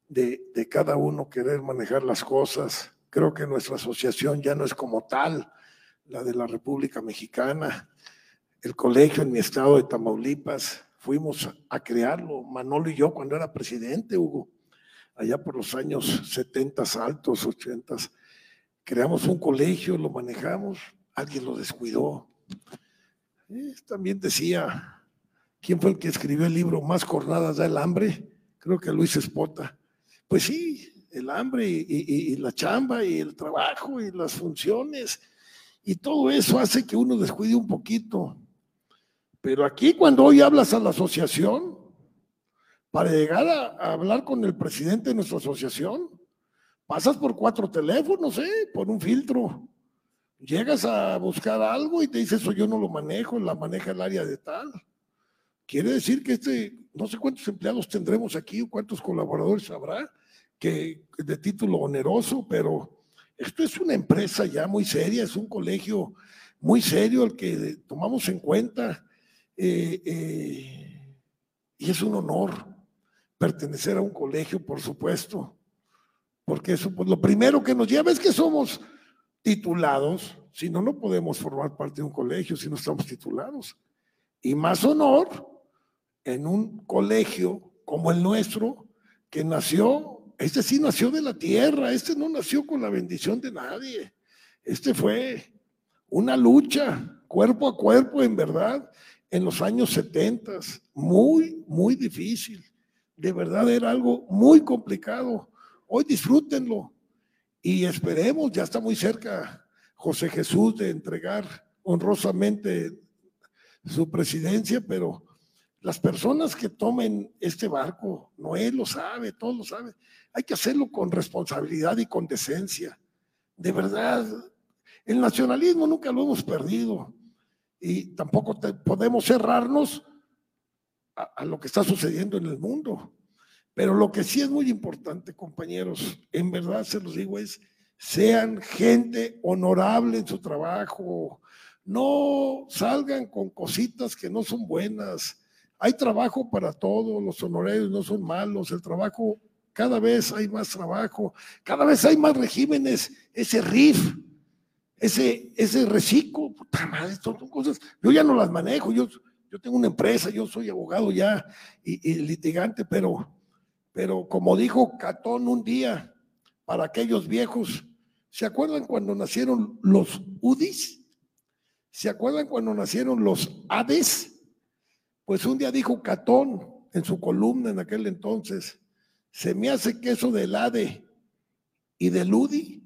de, de cada uno querer manejar las cosas. Creo que nuestra asociación ya no es como tal, la de la República Mexicana. El colegio en mi estado de Tamaulipas, fuimos a crearlo, Manolo y yo, cuando era presidente, Hugo, allá por los años 70 altos, 80. Creamos un colegio, lo manejamos, alguien lo descuidó. Eh, también decía, ¿quién fue el que escribió el libro Más jornadas da el hambre? Creo que Luis Espota. Pues sí, el hambre y, y- y la chamba y el trabajo y las funciones y todo eso hace que uno descuide un poquito. Pero aquí cuando hoy hablas a la asociación, para llegar a, hablar con el presidente de nuestra asociación, pasas por cuatro teléfonos, ¿eh? por un filtro. Llegas a buscar algo y te dice, eso yo no lo manejo, la maneja el área de tal. Quiere decir que este, no sé cuántos empleados tendremos aquí cuántos colaboradores habrá, que de título oneroso, pero Esto es una empresa ya muy seria, es un colegio muy serio el que tomamos en cuenta. Eh, eh, y es un honor pertenecer a un colegio, por supuesto, porque eso, pues lo primero que nos lleva es que somos titulados, si no, no podemos formar parte de un colegio si no estamos titulados. Y más honor en un colegio como el nuestro, que nació, este sí nació de la tierra, este no nació con la bendición de nadie, este fue una lucha cuerpo a cuerpo, en verdad, en los años 70, muy, muy difícil. De verdad era algo muy complicado. Hoy disfrútenlo, y esperemos, ya está muy cerca José Jesús de entregar honrosamente su presidencia, pero las personas que tomen este barco, Noé lo sabe, todos lo saben, hay que hacerlo con responsabilidad y con decencia. De verdad, el nacionalismo nunca lo hemos perdido y tampoco podemos cerrarnos a lo que está sucediendo en el mundo. Pero lo que sí es muy importante, compañeros, en verdad se los digo, es sean gente honorable en su trabajo. No salgan con cositas que no son buenas. Hay trabajo para todos, los honorarios no son malos, el trabajo, cada vez hay más trabajo, cada vez hay más regímenes, ese RIF, ese, ese reciclo, puta madre, son cosas, yo ya no las manejo, yo, yo tengo una empresa, yo soy abogado ya y litigante, pero pero como dijo Catón un día, para aquellos viejos, ¿se acuerdan cuando nacieron los Udis? ¿Se acuerdan cuando nacieron los Hades? Pues un día dijo Catón en su columna en aquel entonces, se me hace que eso del Ade y del Udi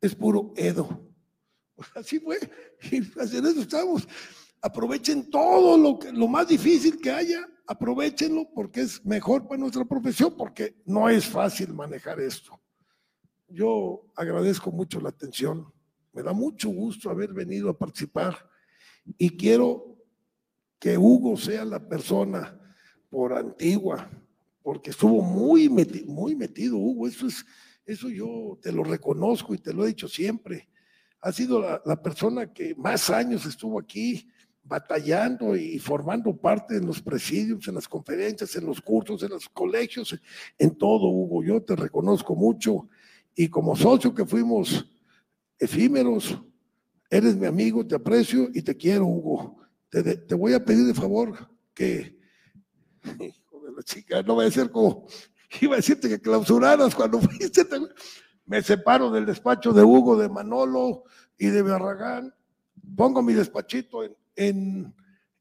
es puro Edo. Así fue, y en eso estamos. Aprovechen todo lo, que, lo más difícil que haya aprovechenlo porque es mejor para nuestra profesión, porque no es fácil manejar esto. Yo agradezco mucho la atención, me da mucho gusto haber venido a participar y quiero que Hugo sea la persona por antigua, porque estuvo muy metido, muy metido Hugo, eso es, eso yo te lo reconozco y te lo he dicho siempre. Ha sido la, la persona que más años estuvo aquí, batallando y formando parte en los presidios, en las conferencias, en los cursos, en los colegios, en todo, Hugo. Yo te reconozco mucho y como socio que fuimos efímeros, eres mi amigo, te aprecio y te quiero, Hugo. Te, voy a pedir de favor que, hijo de la chica, no va a ser como, iba a decirte que clausuraras cuando fuiste, me separo del despacho de Hugo, de Manolo y de Barragán, pongo mi despachito en,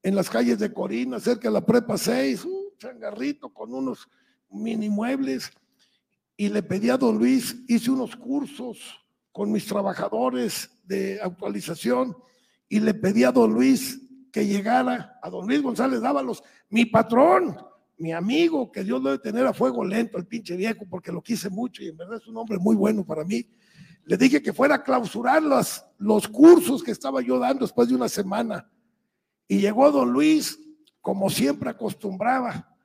en, las calles de Corina, cerca de la Prepa 6, un changarrito con unos mini muebles. Y le pedí a don Luis, hice unos cursos con mis trabajadores de actualización y le pedí a don Luis que llegara, a don Luis González Dávalos, mi patrón, mi amigo, que Dios debe tener a fuego lento, el pinche viejo, porque lo quise mucho y en verdad es un hombre muy bueno para mí. Le dije que fuera a clausurar los, los cursos que estaba yo dando después de una semana. Y llegó don Luis, como siempre acostumbraba,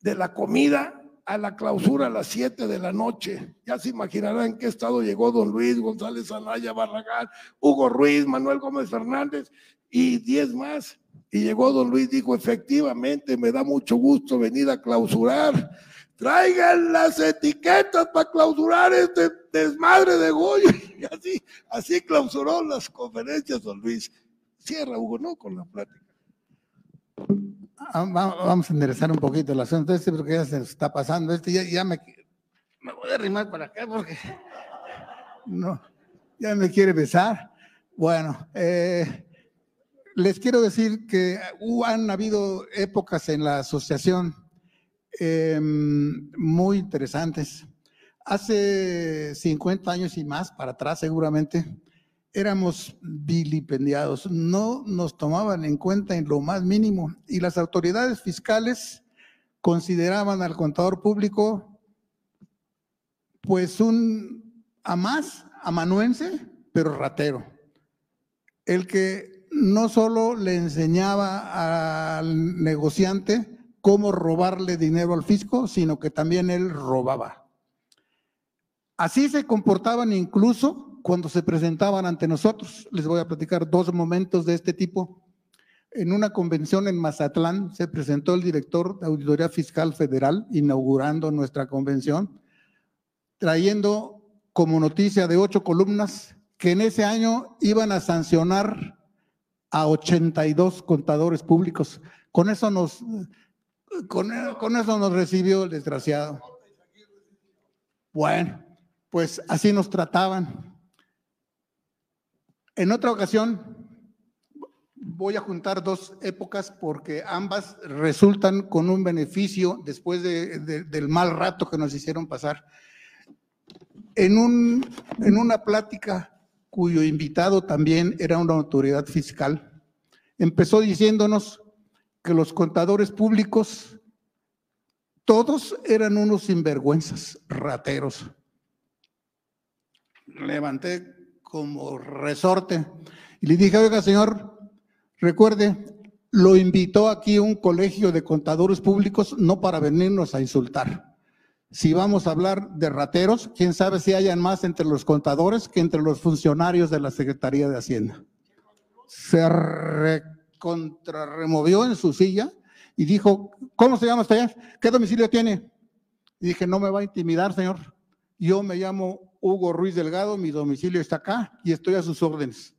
de la comida a la clausura a las 7 de la noche. Ya se imaginarán en qué estado llegó don Luis González Anaya Barragán, Hugo Ruiz, Manuel Gómez Fernández y 10 más. Y llegó don Luis, dijo, efectivamente, me da mucho gusto venir a clausurar. Traigan las etiquetas para clausurar este desmadre de Goyo. Y así, así clausuró las conferencias don Luis. Cierra, Hugo, ¿no? Con la plática. Ah, vamos a enderezar un poquito el asunto este porque ya se está pasando. Este ya, me, me voy a arrimar para acá porque no, ya me quiere besar. Bueno, eh, les quiero decir que han habido épocas en la asociación em, muy interesantes. Hace 50 años y más para atrás seguramente, éramos vilipendiados, no nos tomaban en cuenta en lo más mínimo y las autoridades fiscales consideraban al contador público pues un a más amanuense, pero ratero. El que no solo le enseñaba al negociante cómo robarle dinero al fisco, sino que también él robaba. Así se comportaban incluso cuando se presentaban ante nosotros. Les voy a platicar dos momentos de este tipo. En una convención en Mazatlán se presentó el director de Auditoría Fiscal Federal inaugurando nuestra convención, trayendo como noticia de ocho columnas que en ese año iban a sancionar a 82 contadores públicos. Con eso nos, con, eso nos recibió el desgraciado. Bueno, pues así nos trataban. En otra ocasión, voy a juntar dos épocas porque ambas resultan con un beneficio después de, de, del mal rato que nos hicieron pasar. En, un, en una plática cuyo invitado también era una autoridad fiscal, empezó diciéndonos que los contadores públicos, todos eran unos sinvergüenzas, rateros. Levanté como resorte y le dije, oiga señor, recuerde, lo invitó aquí un colegio de contadores públicos no para venirnos a insultar si vamos a hablar de rateros, quién sabe si hayan más entre los contadores que entre los funcionarios de la Secretaría de Hacienda. Se contrarremovió en su silla y dijo, ¿cómo se llama usted? ¿Qué domicilio tiene? Y dije, no me va a intimidar, señor. Yo me llamo Hugo Ruiz Delgado, mi domicilio está acá y estoy a sus órdenes.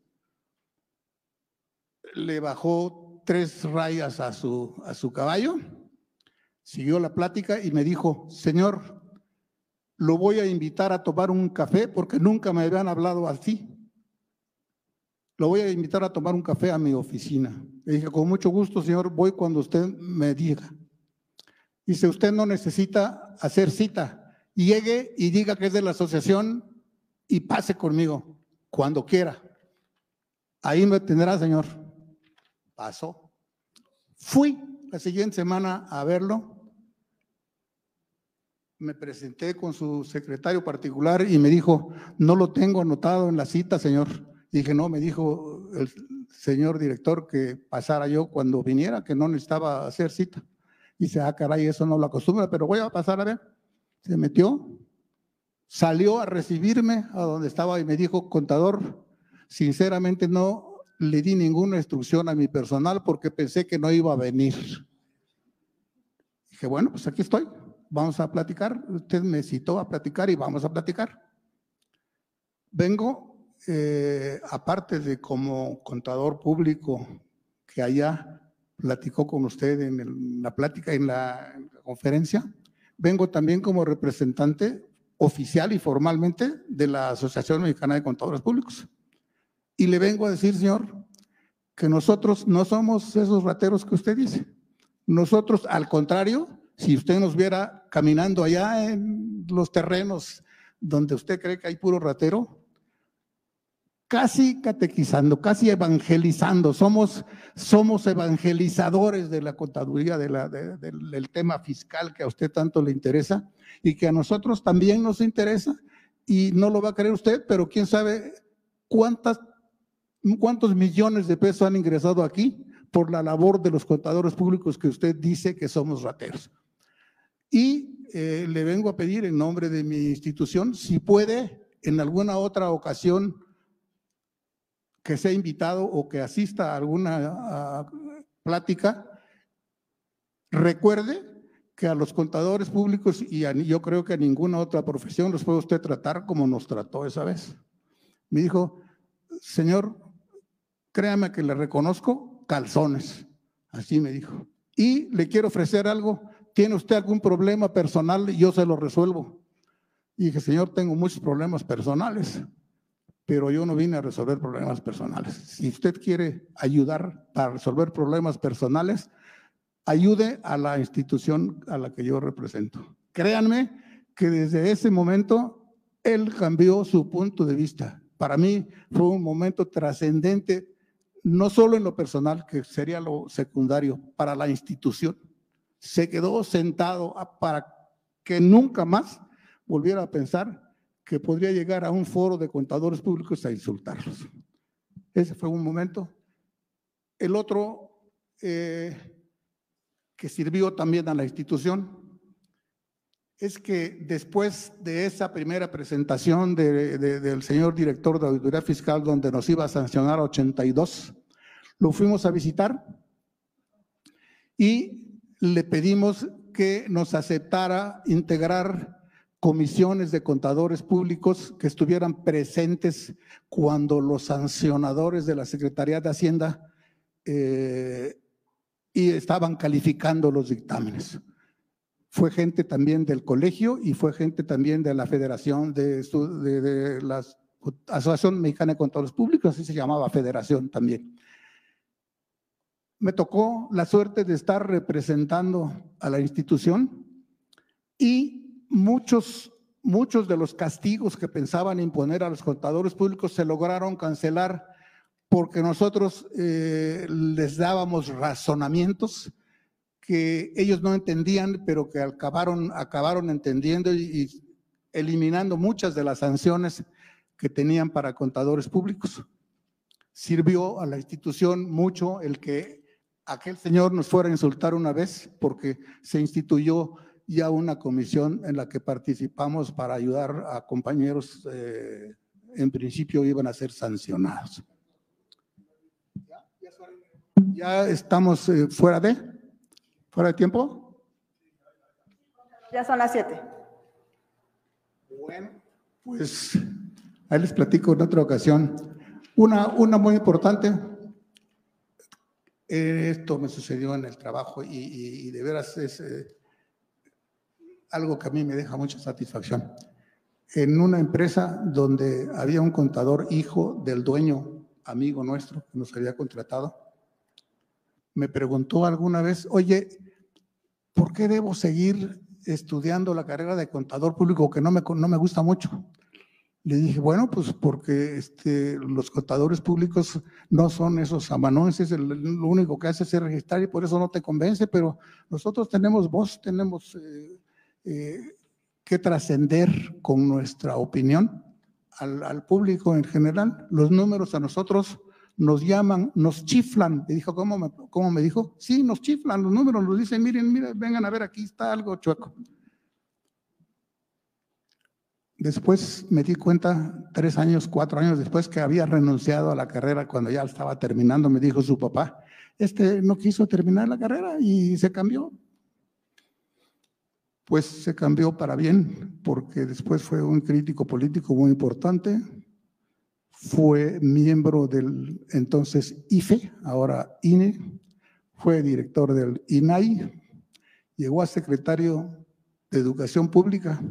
Le bajó tres rayas a su, a su caballo Siguió la plática y me dijo, Señor, lo voy a invitar a tomar un café porque nunca me habían hablado así. Lo voy a invitar a tomar un café a mi oficina. Le dije, con mucho gusto, señor, voy cuando usted me diga. Dice, usted no necesita hacer cita. Llegue y diga que es de la asociación y pase conmigo cuando quiera. Ahí me tendrá, señor. Pasó. Fui la siguiente semana a verlo me presenté con su secretario particular y me dijo, no lo tengo anotado en la cita, señor. dije, no, me dijo el señor director que pasara yo cuando viniera, que no necesitaba hacer cita. Y dice, ah, caray, eso no lo acostumbra, pero voy a pasar a ver. Se metió, salió a recibirme a donde estaba y me dijo, contador, sinceramente no le di ninguna instrucción a mi personal porque pensé que no iba a venir. Dije, bueno, pues aquí estoy vamos a platicar. Usted me citó a platicar y vamos a platicar. Vengo, eh, aparte de como contador público que allá platicó con usted en la plática, en en la conferencia, vengo también como representante oficial y formalmente de la Asociación Mexicana de Contadores Públicos. Y le vengo a decir, señor, que nosotros no somos esos rateros que usted dice. Nosotros, al contrario, si usted nos viera caminando allá en los terrenos donde usted cree que hay puro ratero, casi catequizando, casi evangelizando. Somos, somos evangelizadores de la contaduría, del tema fiscal que a usted tanto le interesa y que a nosotros también nos interesa. Y no lo va a creer usted, pero quién sabe cuántas, cuántos millones de pesos han ingresado aquí por la labor de los contadores públicos que usted dice que somos rateros. Y eh, le vengo a pedir en nombre de mi institución, si puede en alguna otra ocasión que sea invitado o que asista a alguna plática, recuerde que a los contadores públicos y yo creo que a ninguna otra profesión los puede usted tratar como nos trató esa vez. Me dijo, señor, créame que le reconozco calzones. Así me dijo. Y le quiero ofrecer algo ¿tiene usted algún problema personal? Yo se lo resuelvo. Y dije, Señor, tengo muchos problemas personales, pero yo no vine a resolver problemas personales. Si usted quiere ayudar para resolver problemas personales, ayude a la institución a la que yo represento. Créanme que desde ese momento él cambió su punto de vista. Para mí fue un momento trascendente, no solo en lo personal, que sería lo secundario, para la institución se quedó sentado para que nunca más volviera a pensar que podría llegar a un foro de contadores públicos a insultarlos. Ese fue un momento. El otro eh, que sirvió también a la institución, es que después de esa primera presentación de- de- del señor director de Auditoría Fiscal, donde nos iba a sancionar a 82, lo fuimos a visitar y le pedimos que nos aceptara integrar comisiones de contadores públicos que estuvieran presentes cuando los sancionadores de la Secretaría de Hacienda eh, y estaban calificando los dictámenes. Fue gente también del colegio y fue gente también de la Federación de, de la Asociación Mexicana de Contadores Públicos, así se llamaba Federación también. Me tocó la suerte de estar representando a la institución y muchos, muchos de los castigos que pensaban imponer a los contadores públicos se lograron cancelar porque nosotros eh, les dábamos razonamientos que ellos no entendían, pero que acabaron, acabaron entendiendo y, y eliminando muchas de las sanciones que tenían para contadores públicos. Sirvió a la institución mucho el que aquel señor nos fuera a insultar una vez, porque se instituyó ya una comisión en la que participamos para ayudar a compañeros, eh, en principio iban a ser sancionados. Ya estamos eh, fuera de, fuera de tiempo. Ya son las siete. Bueno, pues ahí les platico en otra ocasión. Una, una muy importante, esto me sucedió en el trabajo y, de veras es eh, algo que a mí me deja mucha satisfacción. En una empresa donde había un contador hijo del dueño, amigo nuestro, que nos había contratado, me preguntó alguna vez, oye, ¿por qué debo seguir estudiando la carrera de contador público que no me, no me gusta mucho? Le dije, bueno, pues porque este, los contadores públicos no son esos amanuenses, el- lo único que hace es registrar y por eso no te convence, pero nosotros tenemos voz, tenemos eh, eh, que trascender con nuestra opinión al, público en general. Los números a nosotros nos llaman, nos chiflan. Me dijo, ¿cómo me, cómo me dijo? Sí, nos chiflan, los números nos dicen, miren, miren, vengan a ver, aquí está algo chueco. Después me di cuenta, tres años, cuatro años después, que había renunciado a la carrera cuando ya estaba terminando, me dijo su papá, este no quiso terminar la carrera y se cambió. Pues se cambió para bien, porque después fue un crítico político muy importante, fue miembro del entonces IFE, ahora INE, fue director del INAI, llegó a secretario de Educación Pública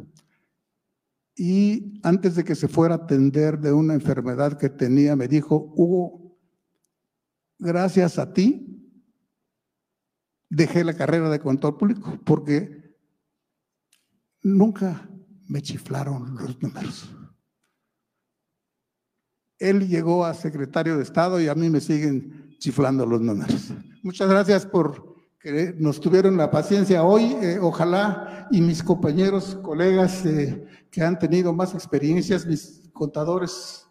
y antes de que se fuera a atender de una enfermedad que tenía, me dijo, Hugo, gracias a ti, dejé la carrera de contador público porque nunca me chiflaron los números. Él llegó a secretario de Estado y a mí me siguen chiflando los números. Muchas gracias por que nos tuvieron la paciencia hoy. eh, ojalá y mis compañeros, colegas eh, que han tenido más experiencias, mis contadores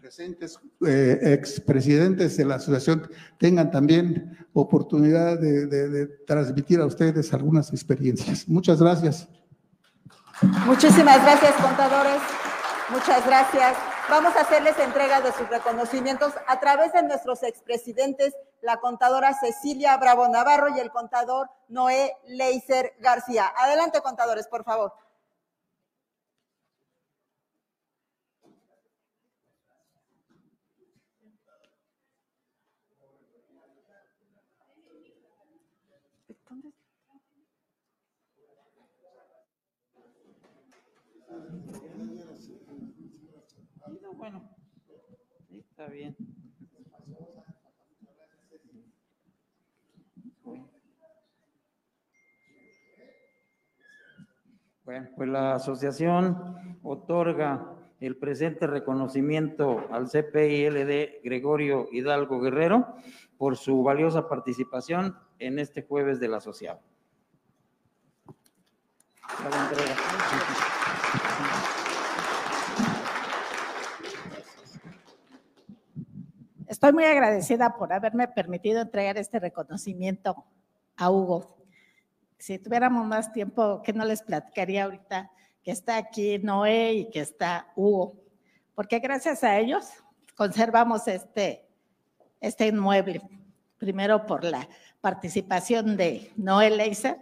presentes, eh, expresidentes de la asociación, tengan también oportunidad de, transmitir a ustedes algunas experiencias. Muchas gracias. Muchísimas gracias, contadores. Muchas gracias. Vamos a hacerles entrega de sus reconocimientos a través de nuestros expresidentes, la contadora Cecilia Bravo Navarro y el contador Noé Leiser García. Adelante, contadores, por favor. Bien. Bueno, pues la asociación otorga el presente reconocimiento al CPILD Gregorio Hidalgo Guerrero por su valiosa participación en este jueves del asociado. La entrega. Estoy muy agradecida por haberme permitido entregar este reconocimiento a Hugo. si tuviéramos más tiempo, que no les platicaría ahorita que está aquí Noé y que está Hugo, porque gracias a ellos conservamos este, este inmueble, primero por la participación de Noé Leiser,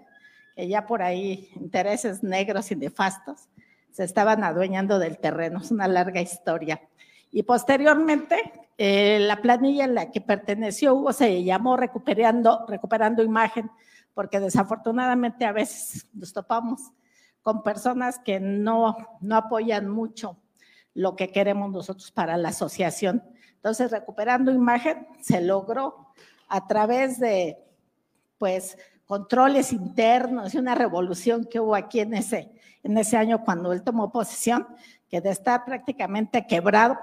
que ya por ahí intereses negros y nefastos se estaban adueñando del terreno, es una larga historia. Y posteriormente, eh, la planilla en la que perteneció Hugo se llamó Recuperando, Recuperando Imagen, porque desafortunadamente a veces nos topamos con personas que no, no apoyan mucho lo que queremos nosotros para la asociación. Entonces, recuperando imagen, se logró a través de, pues, controles internos y una revolución que hubo aquí en ese, en ese año cuando él tomó posesión, que de estar prácticamente quebrado,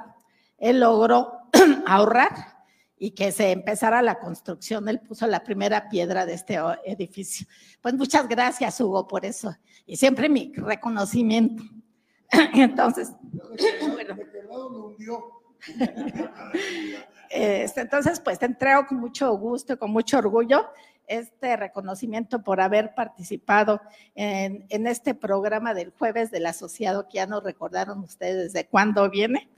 él logró ahorrar y que se empezara la construcción. Él puso la primera piedra de este edificio. Pues muchas gracias, Hugo, por eso. Y siempre mi reconocimiento. Entonces, este, entonces, pues te entrego con mucho gusto y con mucho orgullo este reconocimiento por haber participado en, en, este programa del jueves del asociado que ya nos recordaron ustedes de cuándo viene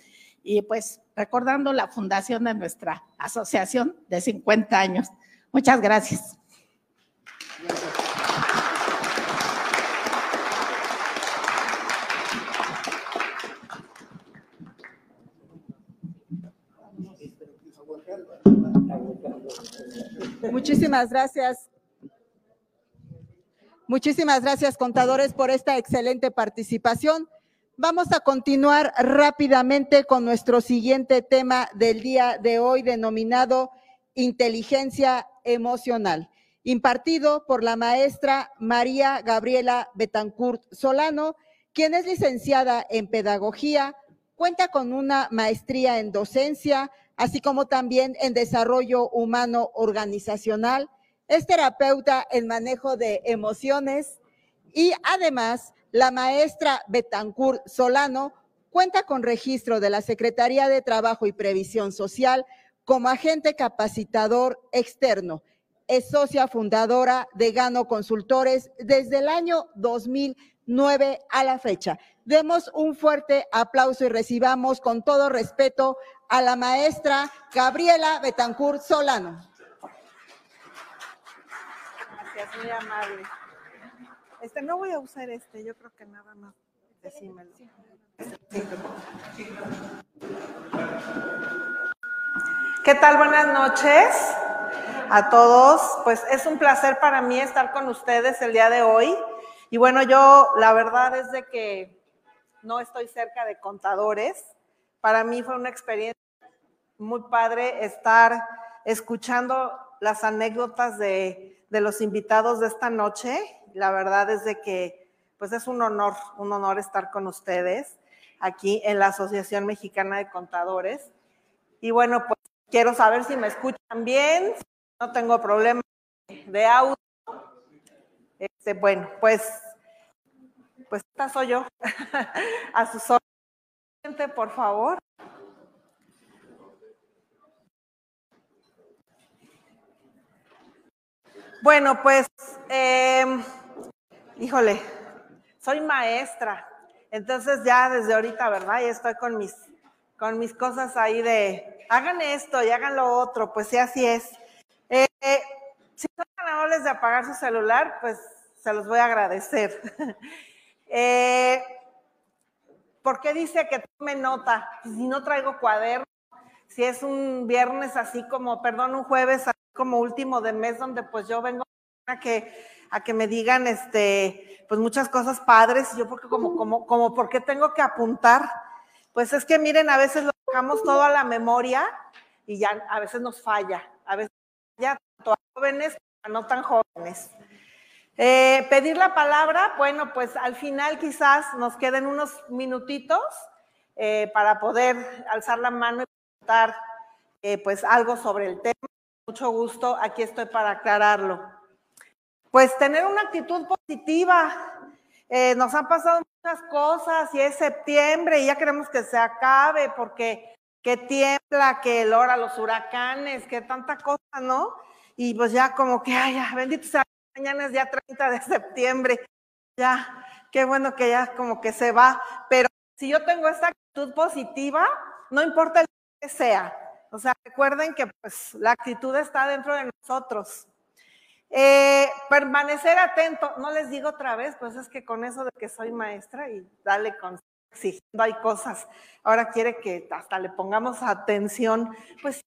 y pues recordando la fundación de nuestra asociación de 50 años. Muchas gracias. Muchísimas gracias. Muchísimas gracias, contadores, por esta excelente participación. Vamos a continuar rápidamente con nuestro siguiente tema del día de hoy denominado inteligencia emocional, impartido por la maestra María Gabriela Betancourt Solano, quien es licenciada en pedagogía, cuenta con una maestría en docencia, así como también en desarrollo humano organizacional, es terapeuta en manejo de emociones y además la maestra Betancourt Solano cuenta con registro de la Secretaría de Trabajo y Previsión Social como agente capacitador externo. Es socia fundadora de Gano Consultores desde el año 2009 a la fecha. Demos un fuerte aplauso y recibamos con todo respeto a la maestra Gabriela Betancourt Solano. Gracias, muy amable. Este, no voy a usar este, yo creo que nada más decímelo. ¿Qué tal? Buenas noches a todos. Pues es un placer para mí estar con ustedes el día de hoy. Y bueno, yo la verdad es de que no estoy cerca de contadores. Para mí fue una experiencia muy padre estar escuchando las anécdotas de, de los invitados de esta noche la verdad es de que pues es un honor, un honor estar con ustedes aquí en la Asociación Mexicana de Contadores. Y bueno, pues quiero saber si me escuchan bien, no tengo problema de audio. Este, bueno, pues, pues esta soy yo. A sus órdenes, por favor. Bueno, pues eh, híjole, soy maestra, entonces ya desde ahorita, ¿verdad? Ya estoy con mis, con mis cosas ahí de, hagan esto y hagan lo otro, pues sí, así es. Eh, si son amables de apagar su celular, pues se los voy a agradecer. eh, ¿Por qué dice que tome nota? Pues si no traigo cuaderno, si es un viernes así como, perdón, un jueves así como último de mes donde pues yo vengo a que a que me digan, este, pues muchas cosas padres, y yo porque como, como, como, ¿por qué tengo que apuntar? Pues es que miren, a veces lo dejamos todo a la memoria y ya a veces nos falla, a veces ya tanto a jóvenes como no tan jóvenes. Eh, pedir la palabra, bueno, pues al final quizás nos queden unos minutitos eh, para poder alzar la mano y preguntar eh, pues algo sobre el tema. Mucho gusto, aquí estoy para aclararlo. Pues tener una actitud positiva. Eh, nos han pasado muchas cosas y es septiembre y ya queremos que se acabe porque que tiembla, que el hora, los huracanes, que tanta cosa, ¿no? Y pues ya como que, ay, ya, bendito sea, mañana es día 30 de septiembre. Ya, qué bueno que ya como que se va. Pero si yo tengo esta actitud positiva, no importa el que sea. O sea, recuerden que pues la actitud está dentro de nosotros. Eh, permanecer atento, no les digo otra vez, pues es que con eso de que soy maestra y dale con exigiendo hay cosas, ahora quiere que hasta le pongamos atención, pues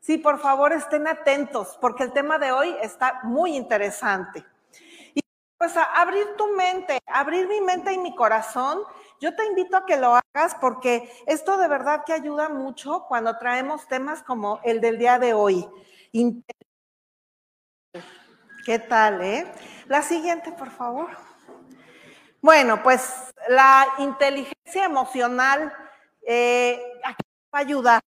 sí, por favor estén atentos, porque el tema de hoy está muy interesante. Y pues a abrir tu mente, abrir mi mente y mi corazón, yo te invito a que lo hagas porque esto de verdad que ayuda mucho cuando traemos temas como el del día de hoy. ¿Qué tal, eh? La siguiente, por favor. Bueno, pues la inteligencia emocional eh, va a ayudar.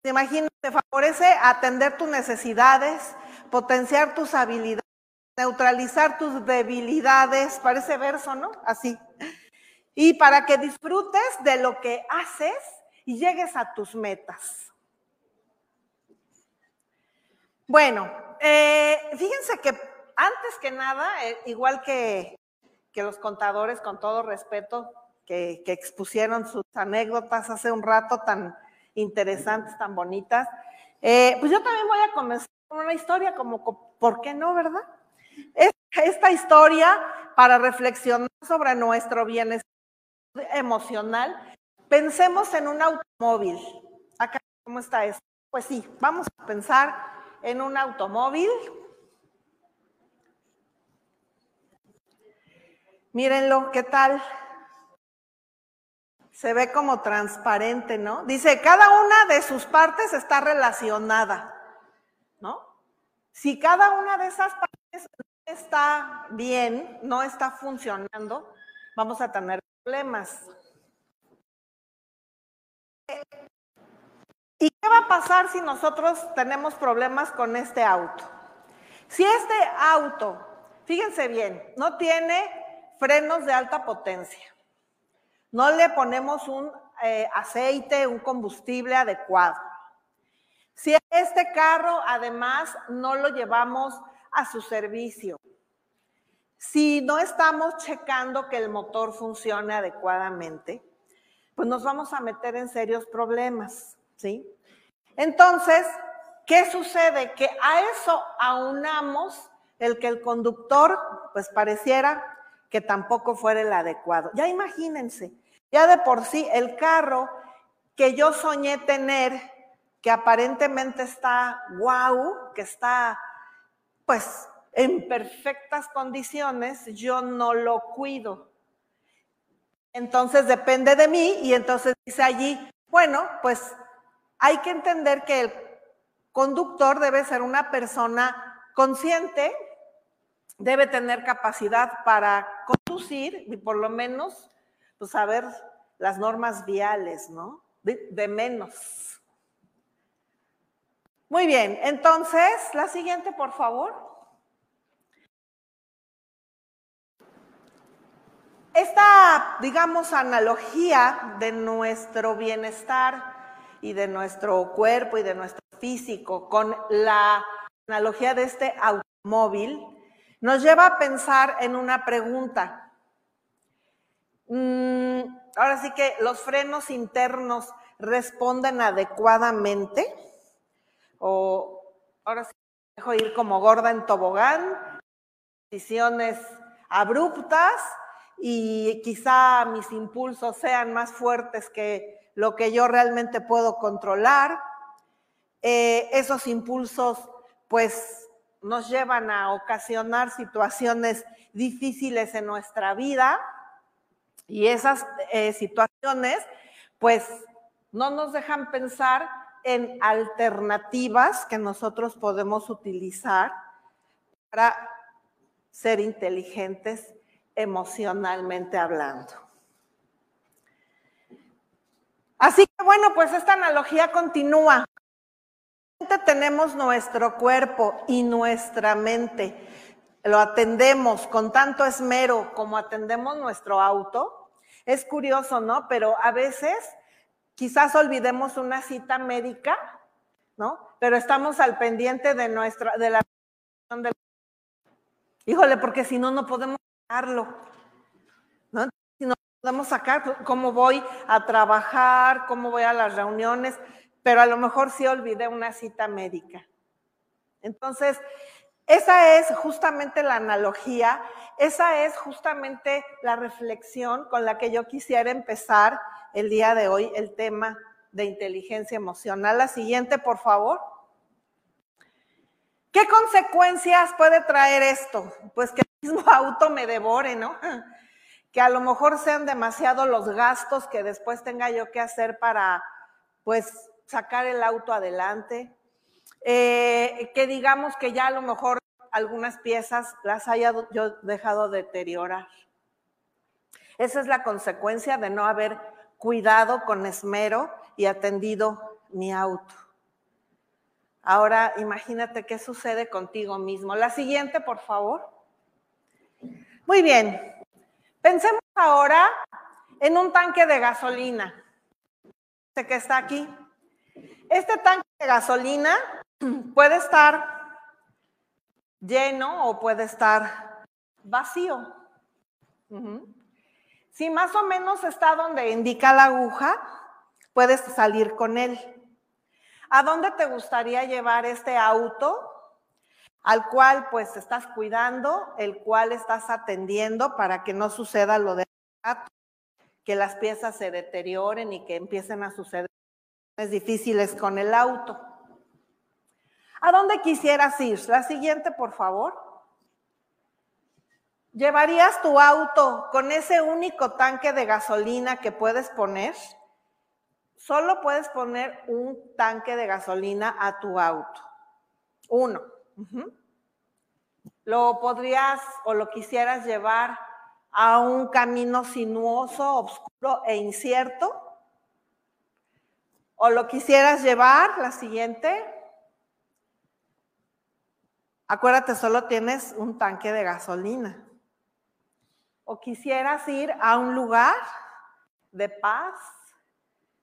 Te imaginas, te favorece atender tus necesidades, potenciar tus habilidades, neutralizar tus debilidades, parece verso, ¿no? Así. Y para que disfrutes de lo que haces y llegues a tus metas. Bueno, eh, fíjense que antes que nada, eh, igual que, los contadores, con todo respeto, que, expusieron sus anécdotas hace un rato tan interesantes, tan bonitas, eh, pues yo también voy a comenzar con una historia como, ¿por qué no, verdad? Esta historia para reflexionar sobre nuestro bienestar emocional, pensemos en un automóvil. Acá, ¿cómo está eso? Pues sí, vamos a pensar en un automóvil. Mírenlo, ¿qué tal? Se ve como transparente, ¿no? Dice, cada una de sus partes está relacionada, ¿no? Si cada una de esas partes no está bien, no está funcionando, vamos a tener problemas. ¿Y qué va a pasar si nosotros tenemos problemas con este auto? Si este auto, fíjense bien, no tiene frenos de alta potencia, no le ponemos un eh, aceite, un combustible adecuado. Si este carro además no lo llevamos a su servicio, si no estamos checando que el motor funcione adecuadamente, pues nos vamos a meter en serios problemas. ¿Sí? Entonces, ¿qué sucede? Que a eso aunamos el que el conductor, pues pareciera que tampoco fuera el adecuado. Ya imagínense, ya de por sí el carro que yo soñé tener, que aparentemente está guau, que está pues en perfectas condiciones, yo no lo cuido. Entonces depende de mí y entonces dice allí, bueno, pues hay que entender que el conductor debe ser una persona consciente, debe tener capacidad para conducir y por lo menos pues, saber las normas viales, ¿no? De, de menos. Muy bien, entonces, la siguiente, por favor. Esta, digamos, analogía de nuestro bienestar y de nuestro cuerpo y de nuestro físico con la analogía de este automóvil, nos lleva a pensar en una pregunta. Mm, ahora sí que los frenos internos responden adecuadamente o ahora sí dejo ir como gorda en tobogán, decisiones abruptas y quizá mis impulsos sean más fuertes que lo que yo realmente puedo controlar. Eh, esos impulsos pues nos llevan a ocasionar situaciones difíciles en nuestra vida y esas eh, situaciones pues no nos dejan pensar en alternativas que nosotros podemos utilizar para ser inteligentes emocionalmente hablando. Así que bueno, pues esta analogía continúa. Tenemos nuestro cuerpo y nuestra mente. Lo atendemos con tanto esmero como atendemos nuestro auto. Es curioso, ¿no? Pero a veces quizás olvidemos una cita médica, ¿no? Pero estamos al pendiente de nuestra, de la Híjole, porque si no, no podemos sacarlo. Podemos sacar cómo voy a trabajar, cómo voy a las reuniones, pero a lo mejor sí olvidé una cita médica. Entonces, esa es justamente la analogía, esa es justamente la reflexión con la que yo quisiera empezar el día de hoy, el tema de inteligencia emocional. La siguiente, por favor. ¿Qué consecuencias puede traer esto? Pues que el mismo auto me devore, ¿no? Que a lo mejor sean demasiados los gastos que después tenga yo que hacer para, pues, sacar el auto adelante. Eh, que digamos que ya a lo mejor algunas piezas las haya yo dejado deteriorar. Esa es la consecuencia de no haber cuidado con esmero y atendido mi auto. Ahora imagínate qué sucede contigo mismo. La siguiente, por favor. Muy bien. Pensemos ahora en un tanque de gasolina. Este que está aquí. Este tanque de gasolina puede estar lleno o puede estar vacío. Si más o menos está donde indica la aguja, puedes salir con él. ¿A dónde te gustaría llevar este auto? Al cual pues estás cuidando, el cual estás atendiendo para que no suceda lo de que las piezas se deterioren y que empiecen a suceder difíciles con el auto. ¿A dónde quisieras ir? La siguiente, por favor. ¿Llevarías tu auto con ese único tanque de gasolina que puedes poner? Solo puedes poner un tanque de gasolina a tu auto. Uno. Lo podrías o lo quisieras llevar a un camino sinuoso, oscuro e incierto. O lo quisieras llevar, la siguiente. Acuérdate, solo tienes un tanque de gasolina. O quisieras ir a un lugar de paz,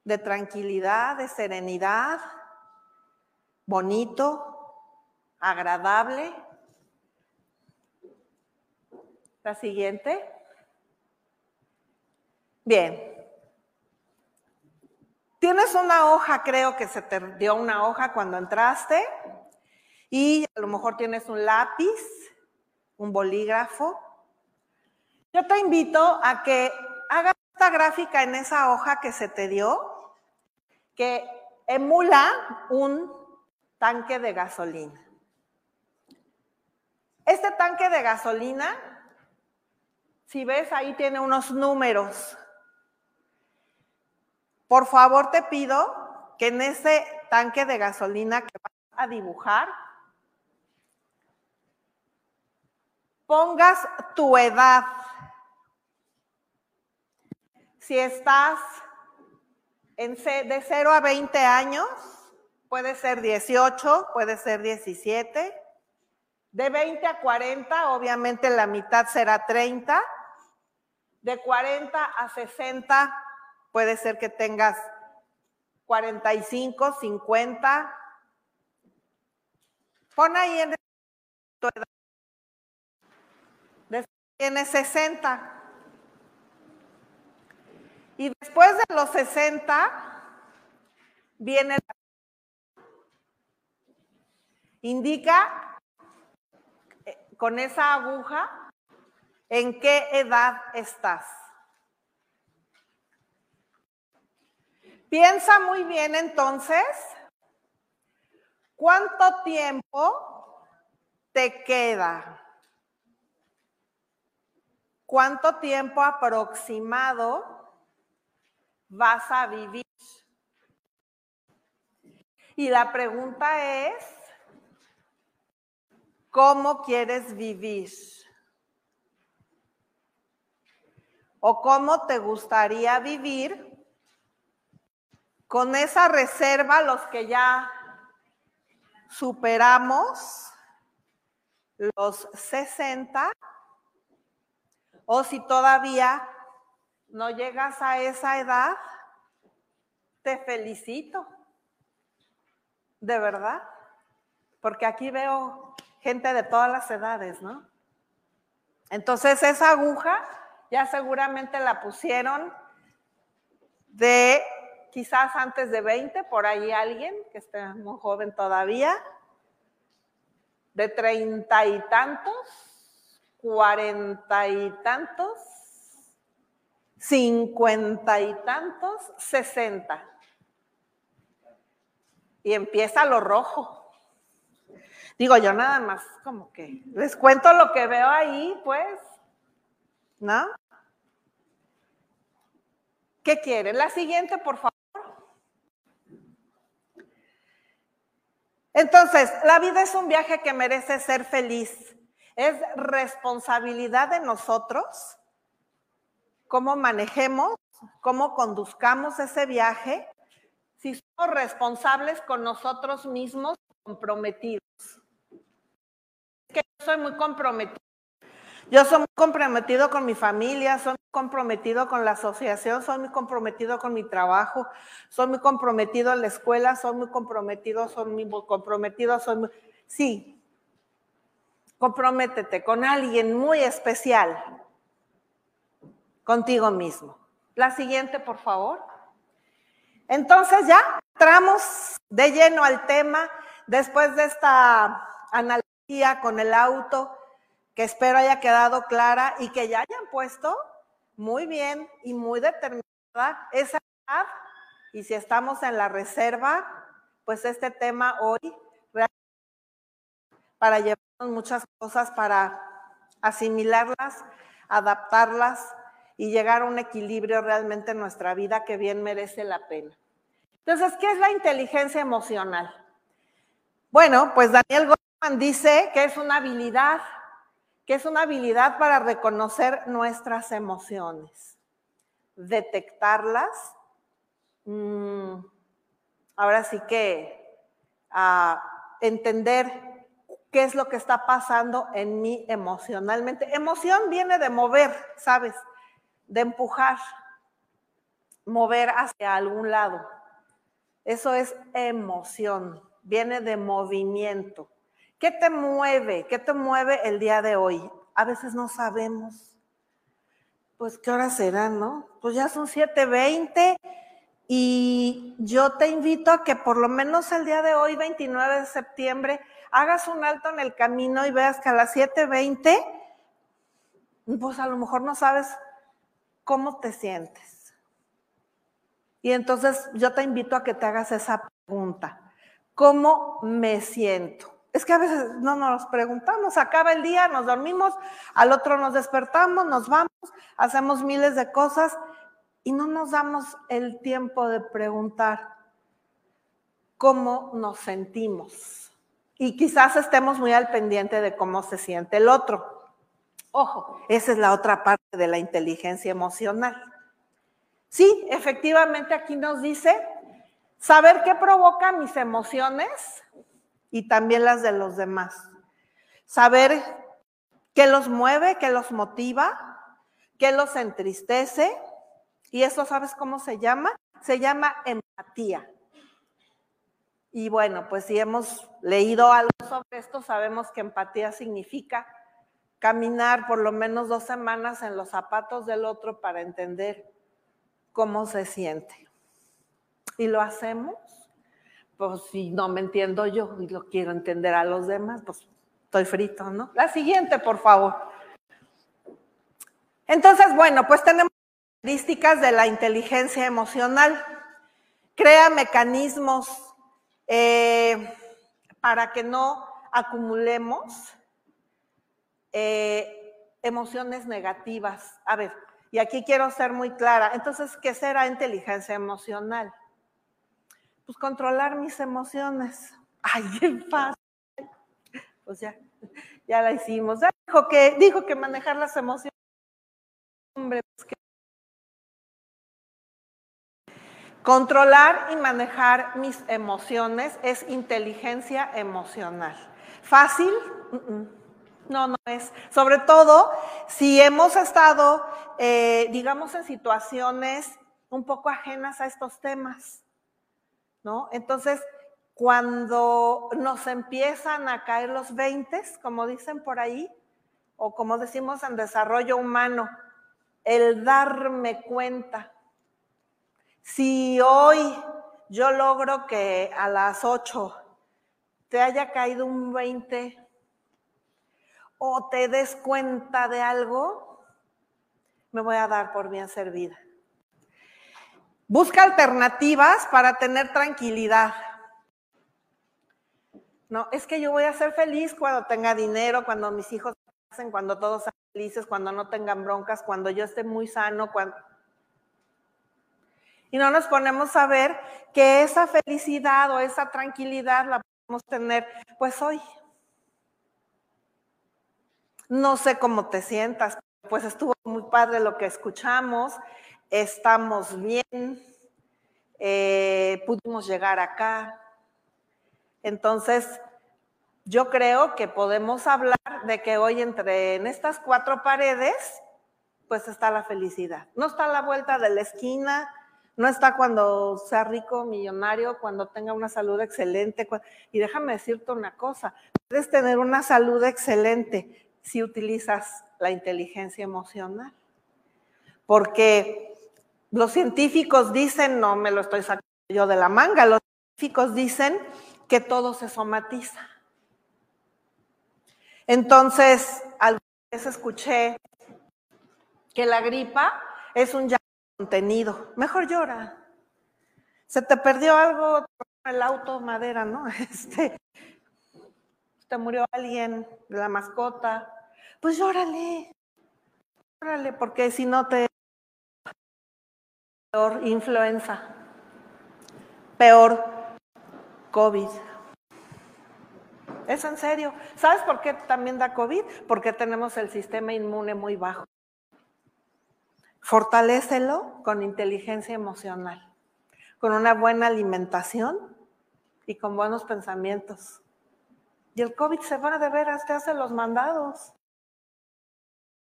de tranquilidad, de serenidad, bonito, agradable. La siguiente. Bien. Tienes una hoja, creo que se te dio una hoja cuando entraste y a lo mejor tienes un lápiz, un bolígrafo. Yo te invito a que hagas esta gráfica en esa hoja que se te dio que emula un tanque de gasolina. Este tanque de gasolina, si ves ahí tiene unos números. Por favor te pido que en ese tanque de gasolina que vas a dibujar, pongas tu edad. Si estás de 0 a 20 años, puede ser 18, puede ser 17. De 20 a 40, obviamente la mitad será 30. De 40 a 60, puede ser que tengas 45, 50. Pon ahí en tu edad. Tienes 60. Y después de los 60 viene indica con esa aguja en qué edad estás. Piensa muy bien entonces cuánto tiempo te queda. ¿Cuánto tiempo aproximado vas a vivir. Y la pregunta es, ¿cómo quieres vivir? ¿O cómo te gustaría vivir con esa reserva los que ya superamos los 60? O si todavía no llegas a esa edad, te felicito. De verdad. Porque aquí veo gente de todas las edades, ¿no? Entonces esa aguja ya seguramente la pusieron de quizás antes de 20, por ahí alguien que esté muy joven todavía, de treinta y tantos, cuarenta y tantos, cincuenta y tantos, sesenta. Y empieza lo rojo. Digo yo nada más, como que les cuento lo que veo ahí, pues, ¿no? ¿Qué quieren? La siguiente, por favor. Entonces, la vida es un viaje que merece ser feliz. Es responsabilidad de nosotros cómo manejemos, cómo conduzcamos ese viaje, si somos responsables con nosotros mismos, comprometidos. Soy muy comprometido. Yo soy muy comprometido con mi familia, soy muy comprometido con la asociación, soy muy comprometido con mi trabajo, soy muy comprometido en la escuela, soy muy comprometido, soy muy comprometido, soy muy... Sí, comprométete con alguien muy especial, contigo mismo. La siguiente, por favor. Entonces ya entramos de lleno al tema después de esta analogía con el auto que espero haya quedado clara y que ya hayan puesto muy bien y muy determinada esa edad. Y si estamos en la reserva, pues este tema hoy para llevarnos muchas cosas, para asimilarlas, adaptarlas y llegar a un equilibrio realmente en nuestra vida que bien merece la pena. Entonces, ¿qué es la inteligencia emocional? Bueno, pues Daniel Goleman dice que es una habilidad que es una habilidad para reconocer nuestras emociones, detectarlas. Mm, ahora sí que a entender qué es lo que está pasando en mí emocionalmente. Emoción viene de mover, ¿sabes? De empujar, mover hacia algún lado. Eso es emoción, viene de movimiento. ¿Qué te mueve? ¿Qué te mueve el día de hoy? A veces no sabemos. Pues, ¿qué hora será, no? Pues ya son 7.20 y yo te invito a que por lo menos el día de hoy, 29 de septiembre, hagas un alto en el camino y veas que a las 7.20, pues a lo mejor no sabes cómo te sientes. Y entonces yo te invito a que te hagas esa pregunta. ¿Cómo me siento? Es que a veces no nos preguntamos, acaba el día, nos dormimos, al otro nos despertamos, nos vamos, hacemos miles de cosas y no nos damos el tiempo de preguntar cómo nos sentimos. Y quizás estemos muy al pendiente de cómo se siente el otro. Ojo, esa es la otra parte de la inteligencia emocional. Sí, efectivamente aquí nos dice saber qué provoca mis emociones y también las de los demás. Saber qué los mueve, qué los motiva, qué los entristece. Y eso, ¿sabes cómo se llama? Se llama empatía. Y bueno, pues si hemos leído algo sobre esto, sabemos que empatía significa caminar por lo menos dos semanas en los zapatos del otro para entender cómo se siente. Y lo hacemos pues si no me entiendo yo y lo quiero entender a los demás, pues estoy frito, ¿no? La siguiente, por favor. Entonces, bueno, pues tenemos características de la inteligencia emocional. Crea mecanismos eh, para que no acumulemos eh, emociones negativas. A ver, y aquí quiero ser muy clara. Entonces, ¿qué será inteligencia emocional? Pues controlar mis emociones. Ay, qué fácil. Pues ya, ya la hicimos. dijo que, dijo que manejar las emociones. Hombre, pues que... Controlar y manejar mis emociones es inteligencia emocional. ¿Fácil? No, no es. Sobre todo si hemos estado, eh, digamos, en situaciones un poco ajenas a estos temas. Entonces, cuando nos empiezan a caer los 20, como dicen por ahí, o como decimos en desarrollo humano, el darme cuenta. Si hoy yo logro que a las 8 te haya caído un 20 o te des cuenta de algo, me voy a dar por bien servida. Busca alternativas para tener tranquilidad. No, es que yo voy a ser feliz cuando tenga dinero, cuando mis hijos hacen, cuando todos sean felices, cuando no tengan broncas, cuando yo esté muy sano, cuando... Y no nos ponemos a ver que esa felicidad o esa tranquilidad la podemos tener pues hoy. No sé cómo te sientas, pues estuvo muy padre lo que escuchamos estamos bien, eh, pudimos llegar acá. Entonces, yo creo que podemos hablar de que hoy entre en estas cuatro paredes, pues está la felicidad. No está a la vuelta de la esquina, no está cuando sea rico, millonario, cuando tenga una salud excelente. Y déjame decirte una cosa, puedes tener una salud excelente si utilizas la inteligencia emocional. Porque los científicos dicen, no me lo estoy sacando yo de la manga, los científicos dicen que todo se somatiza. Entonces, alguna vez escuché que la gripa es un llanto contenido. Mejor llora. Se te perdió algo, el auto, madera, ¿no? Este, te murió alguien la mascota. Pues llórale. Llórale, porque si no te Peor influenza. Peor COVID. Es en serio. ¿Sabes por qué también da COVID? Porque tenemos el sistema inmune muy bajo. Fortalécelo con inteligencia emocional, con una buena alimentación y con buenos pensamientos. Y el COVID se va de veras, te hace los mandados.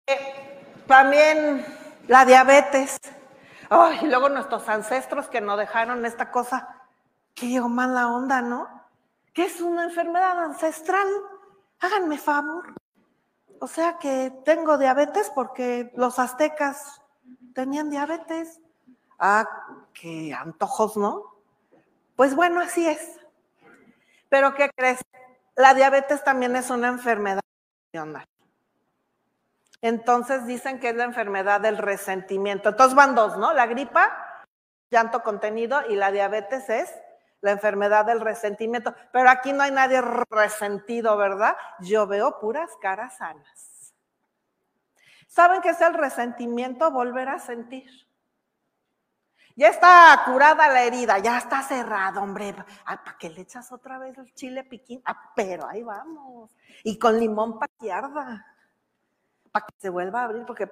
Eh, también la diabetes. Y luego nuestros ancestros que nos dejaron esta cosa, que llegó la onda, ¿no? Que es una enfermedad ancestral. Háganme favor. O sea que tengo diabetes porque los aztecas tenían diabetes. Ah, qué antojos, ¿no? Pues bueno, así es. Pero ¿qué crees? La diabetes también es una enfermedad. Entonces dicen que es la enfermedad del resentimiento. Entonces van dos, ¿no? La gripa, llanto contenido, y la diabetes es la enfermedad del resentimiento. Pero aquí no hay nadie resentido, ¿verdad? Yo veo puras caras sanas. ¿Saben qué es el resentimiento? Volver a sentir. Ya está curada la herida, ya está cerrada, hombre. ¿Para qué le echas otra vez el chile piquín? Ah, pero ahí vamos. Y con limón para para que se vuelva a abrir, porque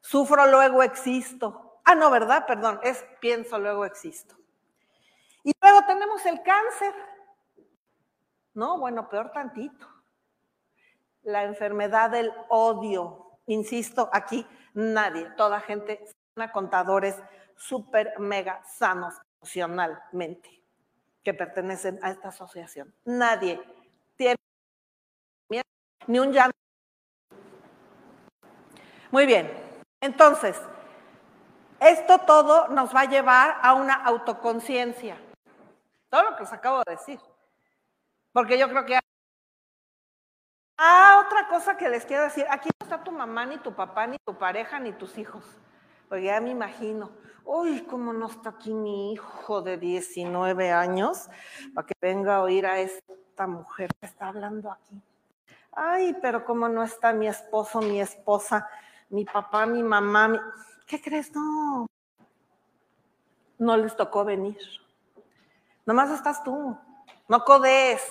sufro, luego existo. Ah, no, ¿verdad? Perdón, es pienso, luego existo. Y luego tenemos el cáncer. No, bueno, peor tantito. La enfermedad del odio. Insisto, aquí nadie, toda gente, contadores súper mega sanos emocionalmente que pertenecen a esta asociación. Nadie tiene ni un llanto muy bien, entonces, esto todo nos va a llevar a una autoconciencia. Todo lo que os acabo de decir. Porque yo creo que... Ah, otra cosa que les quiero decir, aquí no está tu mamá, ni tu papá, ni tu pareja, ni tus hijos. Porque ya me imagino, uy, cómo no está aquí mi hijo de 19 años para que venga a oír a esta mujer que está hablando aquí. Ay, pero cómo no está mi esposo, mi esposa mi papá, mi mamá, ¿qué crees? No, no les tocó venir. Nomás estás tú, no codes.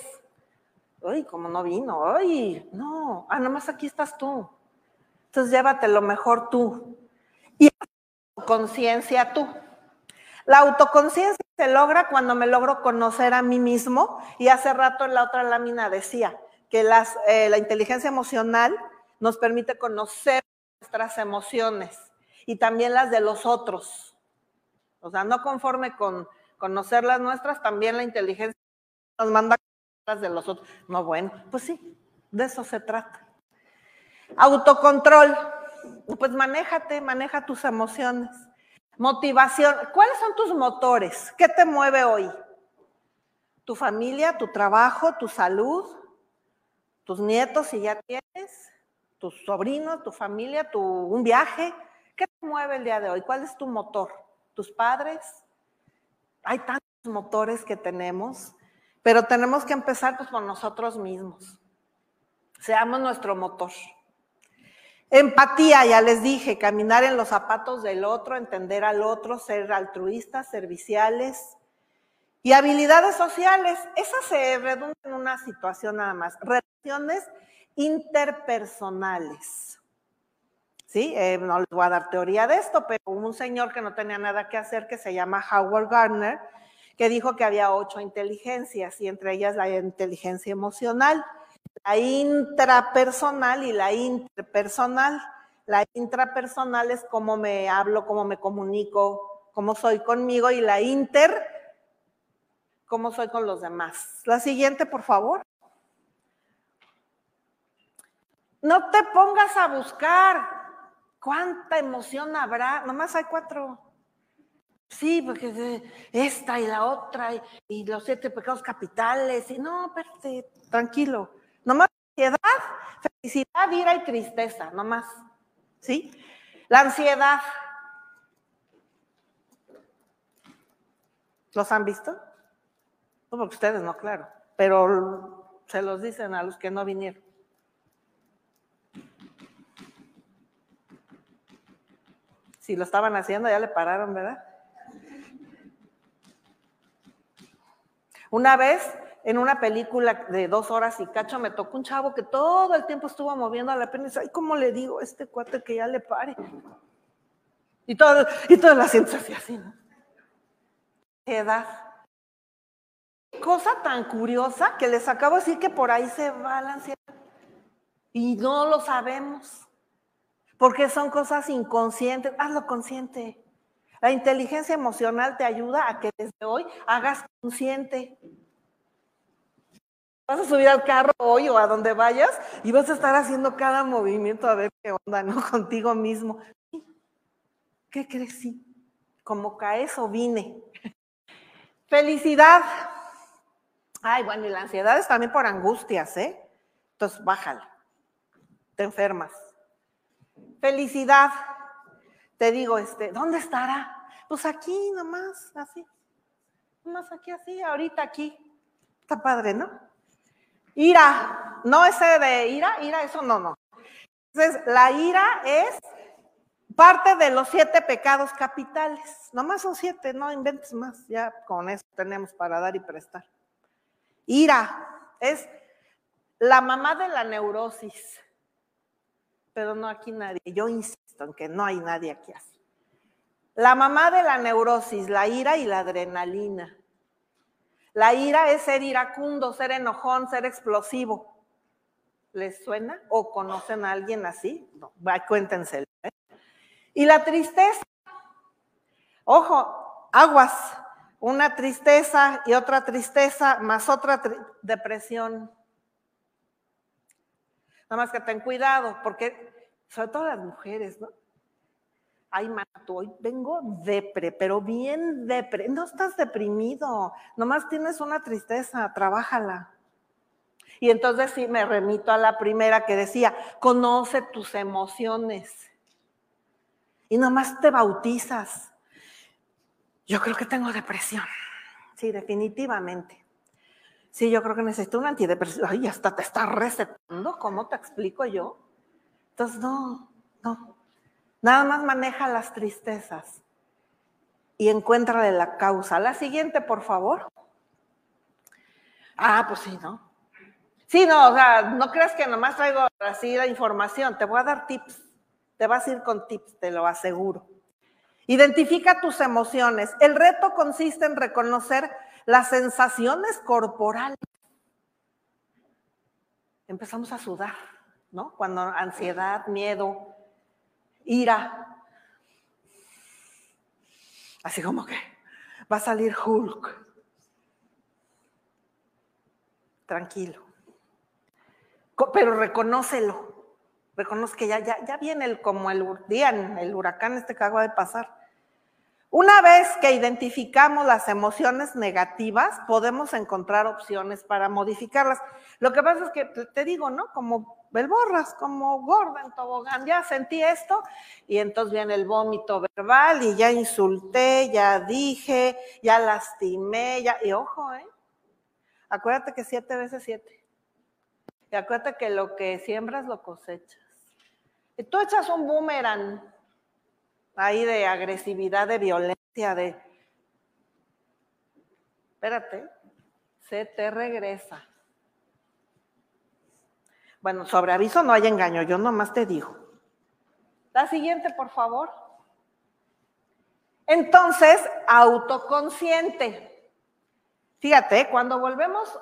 Ay, como no vino, ay, no, ah, nomás aquí estás tú. Entonces llévate lo mejor tú. Y conciencia tú. La autoconciencia se logra cuando me logro conocer a mí mismo. Y hace rato en la otra lámina decía que las, eh, la inteligencia emocional nos permite conocer nuestras emociones y también las de los otros. O sea, no conforme con conocer las nuestras, también la inteligencia nos manda las de los otros. No, bueno, pues sí, de eso se trata. Autocontrol. Pues manéjate, maneja tus emociones. Motivación. ¿Cuáles son tus motores? ¿Qué te mueve hoy? ¿Tu familia, tu trabajo, tu salud? ¿Tus nietos si ya tienes? ¿Tus sobrinos, tu familia, tu, un viaje? ¿Qué te mueve el día de hoy? ¿Cuál es tu motor? ¿Tus padres? Hay tantos motores que tenemos, pero tenemos que empezar pues, por nosotros mismos. Seamos nuestro motor. Empatía, ya les dije, caminar en los zapatos del otro, entender al otro, ser altruistas, serviciales. Y habilidades sociales, esas se redundan en una situación nada más. Relaciones interpersonales. ¿Sí? Eh, no les voy a dar teoría de esto, pero un señor que no tenía nada que hacer que se llama Howard Gardner, que dijo que había ocho inteligencias y entre ellas la inteligencia emocional la intrapersonal y la interpersonal. La intrapersonal es cómo me hablo, cómo me comunico, cómo soy conmigo y la inter, cómo soy con los demás. La siguiente, por favor. No te pongas a buscar cuánta emoción habrá, nomás hay cuatro. Sí, porque esta y la otra y, los siete pecados capitales. Y no, espérate, tranquilo. Nomás ansiedad, felicidad, ira y tristeza, nomás. ¿Sí? La ansiedad. ¿Los han visto? No, porque ustedes no, claro. Pero se los dicen a los que no vinieron. Si lo estaban haciendo, ya le pararon, ¿verdad? Una vez en una película de dos horas y cacho me tocó un chavo que todo el tiempo estuvo moviendo a la pena y dice, ay, ¿cómo le digo a este cuate que ya le pare? Y todo, y todo la siento así, así, ¿no? Edad. Cosa tan curiosa que les acabo de decir que por ahí se va la ansiedad. Y no lo sabemos. Porque son cosas inconscientes. Hazlo consciente. La inteligencia emocional te ayuda a que desde hoy hagas consciente. Vas a subir al carro hoy o a donde vayas y vas a estar haciendo cada movimiento a ver qué onda, ¿no? Contigo mismo. ¿Qué crees? Sí. Como caes o vine. Felicidad. Ay, bueno, y la ansiedad es también por angustias, ¿eh? Entonces, bájala. Te enfermas. Felicidad. Te digo, este, ¿dónde estará? Pues aquí nomás, así. Nomás aquí, así, ahorita aquí. Está padre, ¿no? Ira, no ese de ira, ira, eso no, no. Entonces, la ira es parte de los siete pecados capitales. Nomás son siete, no inventes más, ya con eso tenemos para dar y prestar. Ira es la mamá de la neurosis, pero no aquí nadie. Yo insisto en que no hay nadie aquí así. La mamá de la neurosis, la ira y la adrenalina. La ira es ser iracundo, ser enojón, ser explosivo. ¿Les suena? ¿O conocen a alguien así? No, cuéntense. ¿eh? Y la tristeza. Ojo, aguas. Una tristeza y otra tristeza más otra depresión. Nada más que ten cuidado, porque sobre todo las mujeres, ¿no? ay, mato, hoy vengo depre, pero bien depre. No estás deprimido, nomás tienes una tristeza, trabájala. Y entonces sí me remito a la primera que decía, conoce tus emociones. Y nomás te bautizas. Yo creo que tengo depresión. Sí, definitivamente. Sí, yo creo que necesito un antidepresivo. Ay, hasta te está recetando, ¿cómo te explico yo? Entonces, no, no. Nada más maneja las tristezas y encuentra la causa. La siguiente, por favor. Ah, pues sí, ¿no? Sí, no, o sea, no creas que nomás traigo así la información, te voy a dar tips, te vas a ir con tips, te lo aseguro. Identifica tus emociones. El reto consiste en reconocer las sensaciones corporales. Empezamos a sudar, ¿no? Cuando ansiedad, miedo, ira. Así como que va a salir Hulk. Tranquilo. Pero reconócelo. Reconozco que ya, ya, ya viene el, como el el huracán este que acaba de pasar. Una vez que identificamos las emociones negativas, podemos encontrar opciones para modificarlas. Lo que pasa es que te digo, ¿no? Como belborras, como gorda en tobogán, ya sentí esto y entonces viene el vómito verbal y ya insulté, ya dije, ya lastimé, ya, y ojo, ¿eh? Acuérdate que siete veces siete. Y acuérdate que lo que siembras lo cosechas. Tú echas un boomerang ahí de agresividad, de violencia, de... Espérate, se te regresa. Bueno, sobre aviso no hay engaño, yo nomás te digo. La siguiente, por favor. Entonces, autoconsciente. Fíjate, cuando volvemos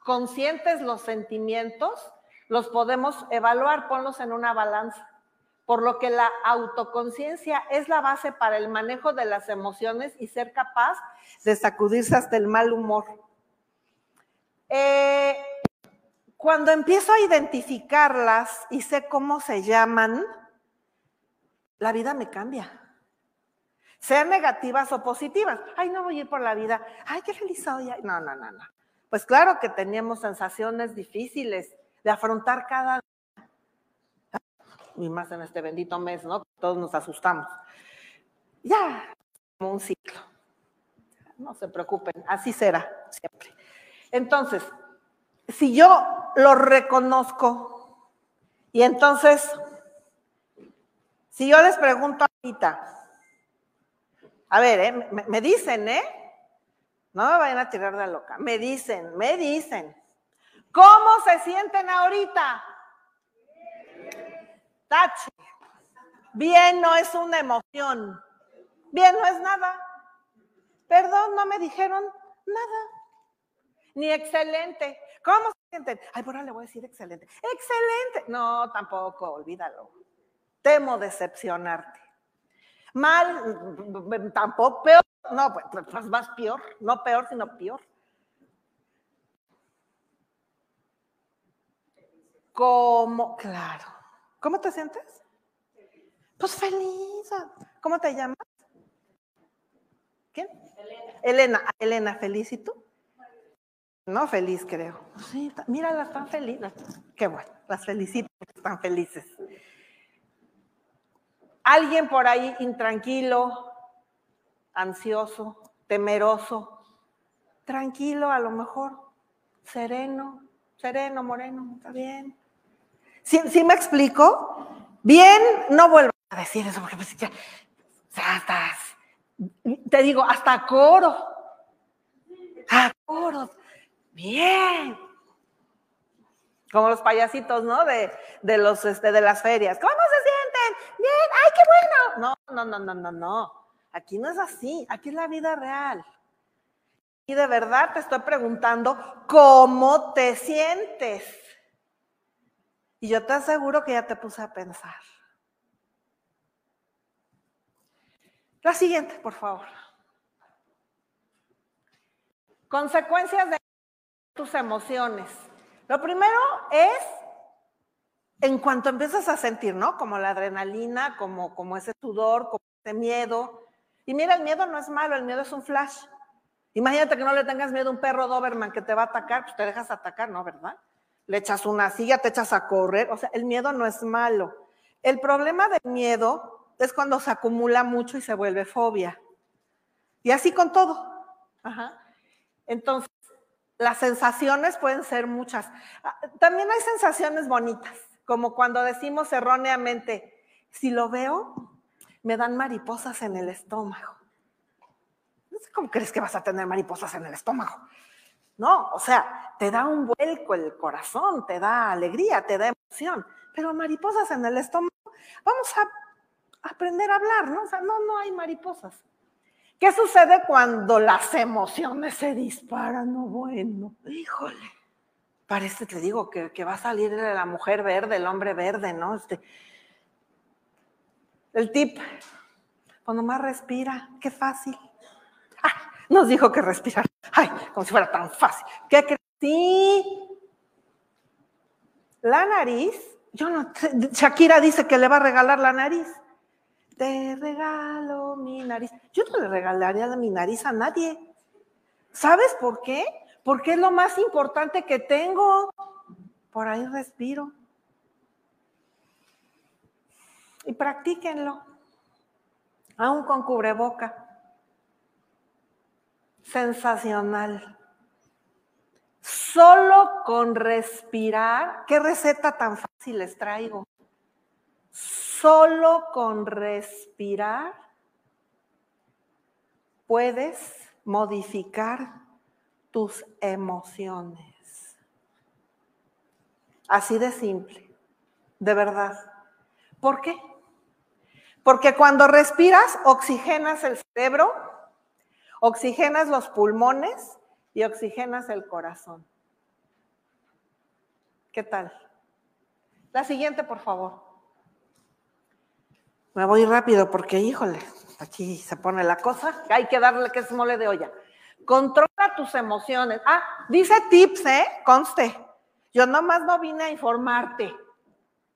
conscientes los sentimientos, los podemos evaluar, ponlos en una balanza por lo que la autoconciencia es la base para el manejo de las emociones y ser capaz de sacudirse hasta el mal humor. Eh, cuando empiezo a identificarlas y sé cómo se llaman, la vida me cambia. Sean negativas o positivas. Ay, no voy a ir por la vida. Ay, qué feliz soy. No, no, no, no. Pues claro que teníamos sensaciones difíciles de afrontar cada y más en este bendito mes, ¿no? Todos nos asustamos. Ya, como un ciclo. No se preocupen, así será siempre. Entonces, si yo lo reconozco y entonces, si yo les pregunto ahorita, a ver, ¿eh? me, me dicen, ¿eh? No me vayan a tirar de loca, me dicen, me dicen, ¿cómo se sienten ahorita? Tache. Bien no es una emoción. Bien no es nada. Perdón, no me dijeron nada. Ni excelente. ¿Cómo se sienten? Ay, por ahora le voy a decir excelente. Excelente. No, tampoco, olvídalo. Temo decepcionarte. Mal, tampoco, peor. No, pues, pues más peor. No peor, sino peor. Como, claro. ¿Cómo te sientes? Pues feliz. ¿Cómo te llamas? ¿Quién? Elena. Elena, Elena, feliz. ¿Y tú? No, feliz, creo. Sí, míralas, están felices. Qué bueno, las felicito, están felices. Alguien por ahí intranquilo, ansioso, temeroso, tranquilo a lo mejor, sereno, sereno, moreno, está bien. ¿Sí, me explico? Bien, no vuelvo a decir eso porque pues ya, estás, te digo, hasta coro. A coro. Bien. Como los payasitos, ¿no? De, de los, este, de las ferias. ¿Cómo se sienten? Bien, ay, qué bueno. No, no, no, no, no, no. Aquí no es así. Aquí es la vida real. Y de verdad te estoy preguntando, ¿cómo te sientes? Y yo te aseguro que ya te puse a pensar. La siguiente, por favor. Consecuencias de tus emociones. Lo primero es en cuanto empiezas a sentir, ¿no? Como la adrenalina, como, como ese sudor, como ese miedo. Y mira, el miedo no es malo, el miedo es un flash. Imagínate que no le tengas miedo a un perro Doberman que te va a atacar, pues te dejas atacar, ¿no? ¿Verdad? Le echas una silla, te echas a correr. O sea, el miedo no es malo. El problema del miedo es cuando se acumula mucho y se vuelve fobia. Y así con todo. Entonces, las sensaciones pueden ser muchas. Ah, también hay sensaciones bonitas, como cuando decimos erróneamente, si lo veo, me dan mariposas en el estómago. No sé cómo crees que vas a tener mariposas en el estómago. No, o sea, te da un vuelco el corazón, te da alegría, te da emoción, pero mariposas en el estómago, vamos a aprender a hablar, ¿no? O sea, no, no hay mariposas. ¿Qué sucede cuando las emociones se disparan? No, bueno, híjole. Parece, te digo, que, que va a salir la mujer verde, el hombre verde, ¿no? Este, el tip, cuando más respira, qué fácil. Nos dijo que respirar. Ay, como si fuera tan fácil. ¿Qué crees? Sí. La nariz Yo no, Shakira dice que le va a regalar la nariz. Te regalo mi nariz. Yo no le regalaría mi nariz a nadie. ¿Sabes por qué? Porque es lo más importante que tengo. Por ahí respiro. Y practíquenlo. Aún con cubreboca. Sensacional. Solo con respirar, ¿qué receta tan fácil les traigo? Solo con respirar puedes modificar tus emociones. Así de simple, de verdad. ¿Por qué? Porque cuando respiras, oxigenas el cerebro, oxigenas los pulmones y oxigenas el corazón. ¿Qué tal? La siguiente, por favor. Me voy rápido porque, híjole, aquí se pone la cosa. Hay que darle que es mole de olla. Controla tus emociones. Ah, dice tips, ¿eh? Conste. Yo nomás no vine a informarte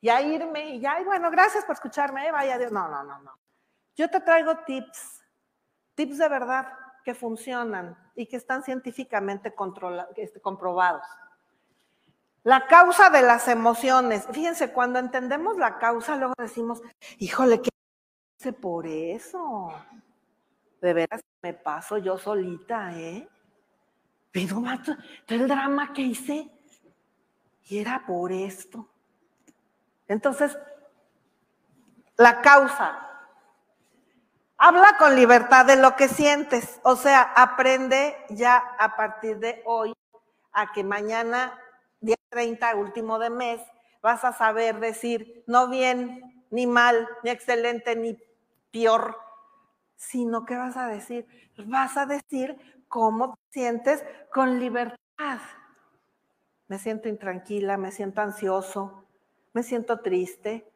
y a irme y ya, y bueno, gracias por escucharme, ¿eh? vaya Dios. No, no, no, no. Yo te traigo tips, tips de verdad funcionan y que están científicamente este, comprobados. La causa de las emociones. Fíjense, cuando entendemos la causa, luego decimos, híjole, ¿qué hice por eso? De veras me paso yo solita, ¿eh? Pero todo el drama que hice y era por esto. Entonces, la causa. Habla con libertad de lo que sientes. O sea, aprende ya a partir de hoy a que mañana día 30, último de mes, vas a saber decir no bien, ni mal, ni excelente, ni peor, sino que vas a decir, vas a decir cómo te sientes con libertad. Me siento intranquila, me siento ansioso, me siento triste,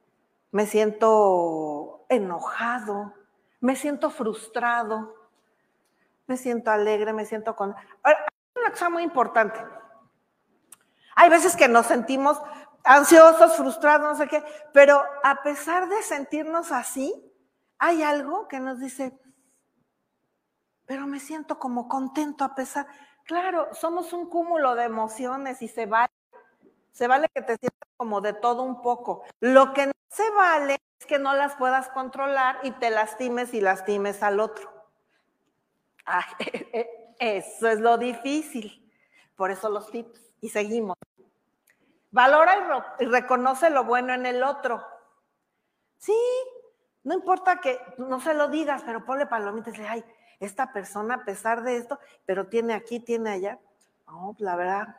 me siento enojado, me siento frustrado, me siento alegre, me siento con... Ahora, hay una cosa muy importante. Hay veces que nos sentimos ansiosos, frustrados, no sé qué, pero a pesar de sentirnos así, hay algo que nos dice, pero me siento como contento a pesar. Claro, somos un cúmulo de emociones y se vale, se vale que te sientas como de todo un poco. Lo que no se vale que no las puedas controlar y te lastimes y lastimes al otro. eso es lo difícil. Por eso los tips. Y seguimos. Valora y, reconoce lo bueno en el otro. Sí, no importa que no se lo digas, pero ponle palomitas y dice, ay, esta persona a pesar de esto, pero tiene aquí, tiene allá. No, pues, la verdad,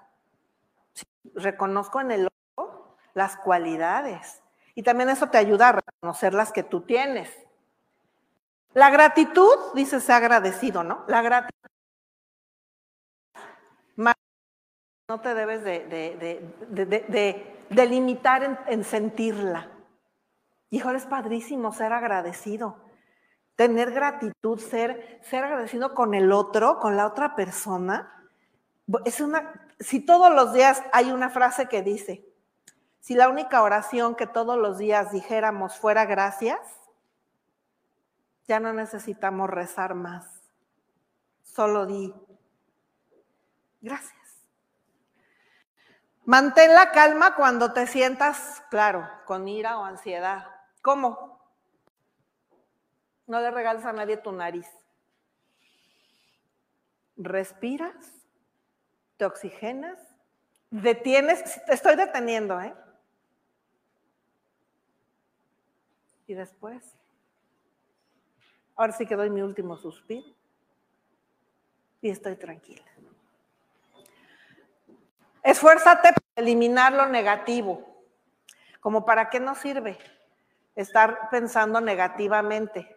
reconozco en el otro las cualidades. Y también eso te ayuda a reconocer las que tú tienes. La gratitud, dice, se agradecido, ¿no? La gratitud no te debes de, limitar en, sentirla. Híjole, es padrísimo ser agradecido, tener gratitud, ser, ser agradecido con el otro, con la otra persona. Es una, si todos los días hay una frase que dice, si la única oración que todos los días dijéramos fuera gracias, ya no necesitamos rezar más. Solo di gracias. Mantén la calma cuando te sientas, claro, con ira o ansiedad. ¿Cómo? No le regales a nadie tu nariz. Respiras, te oxigenas, detienes, estoy deteniendo, ¿eh? Y después, ahora sí que doy mi último suspiro y estoy tranquila. Esfuérzate para eliminar lo negativo. ¿Como para qué nos sirve estar pensando negativamente?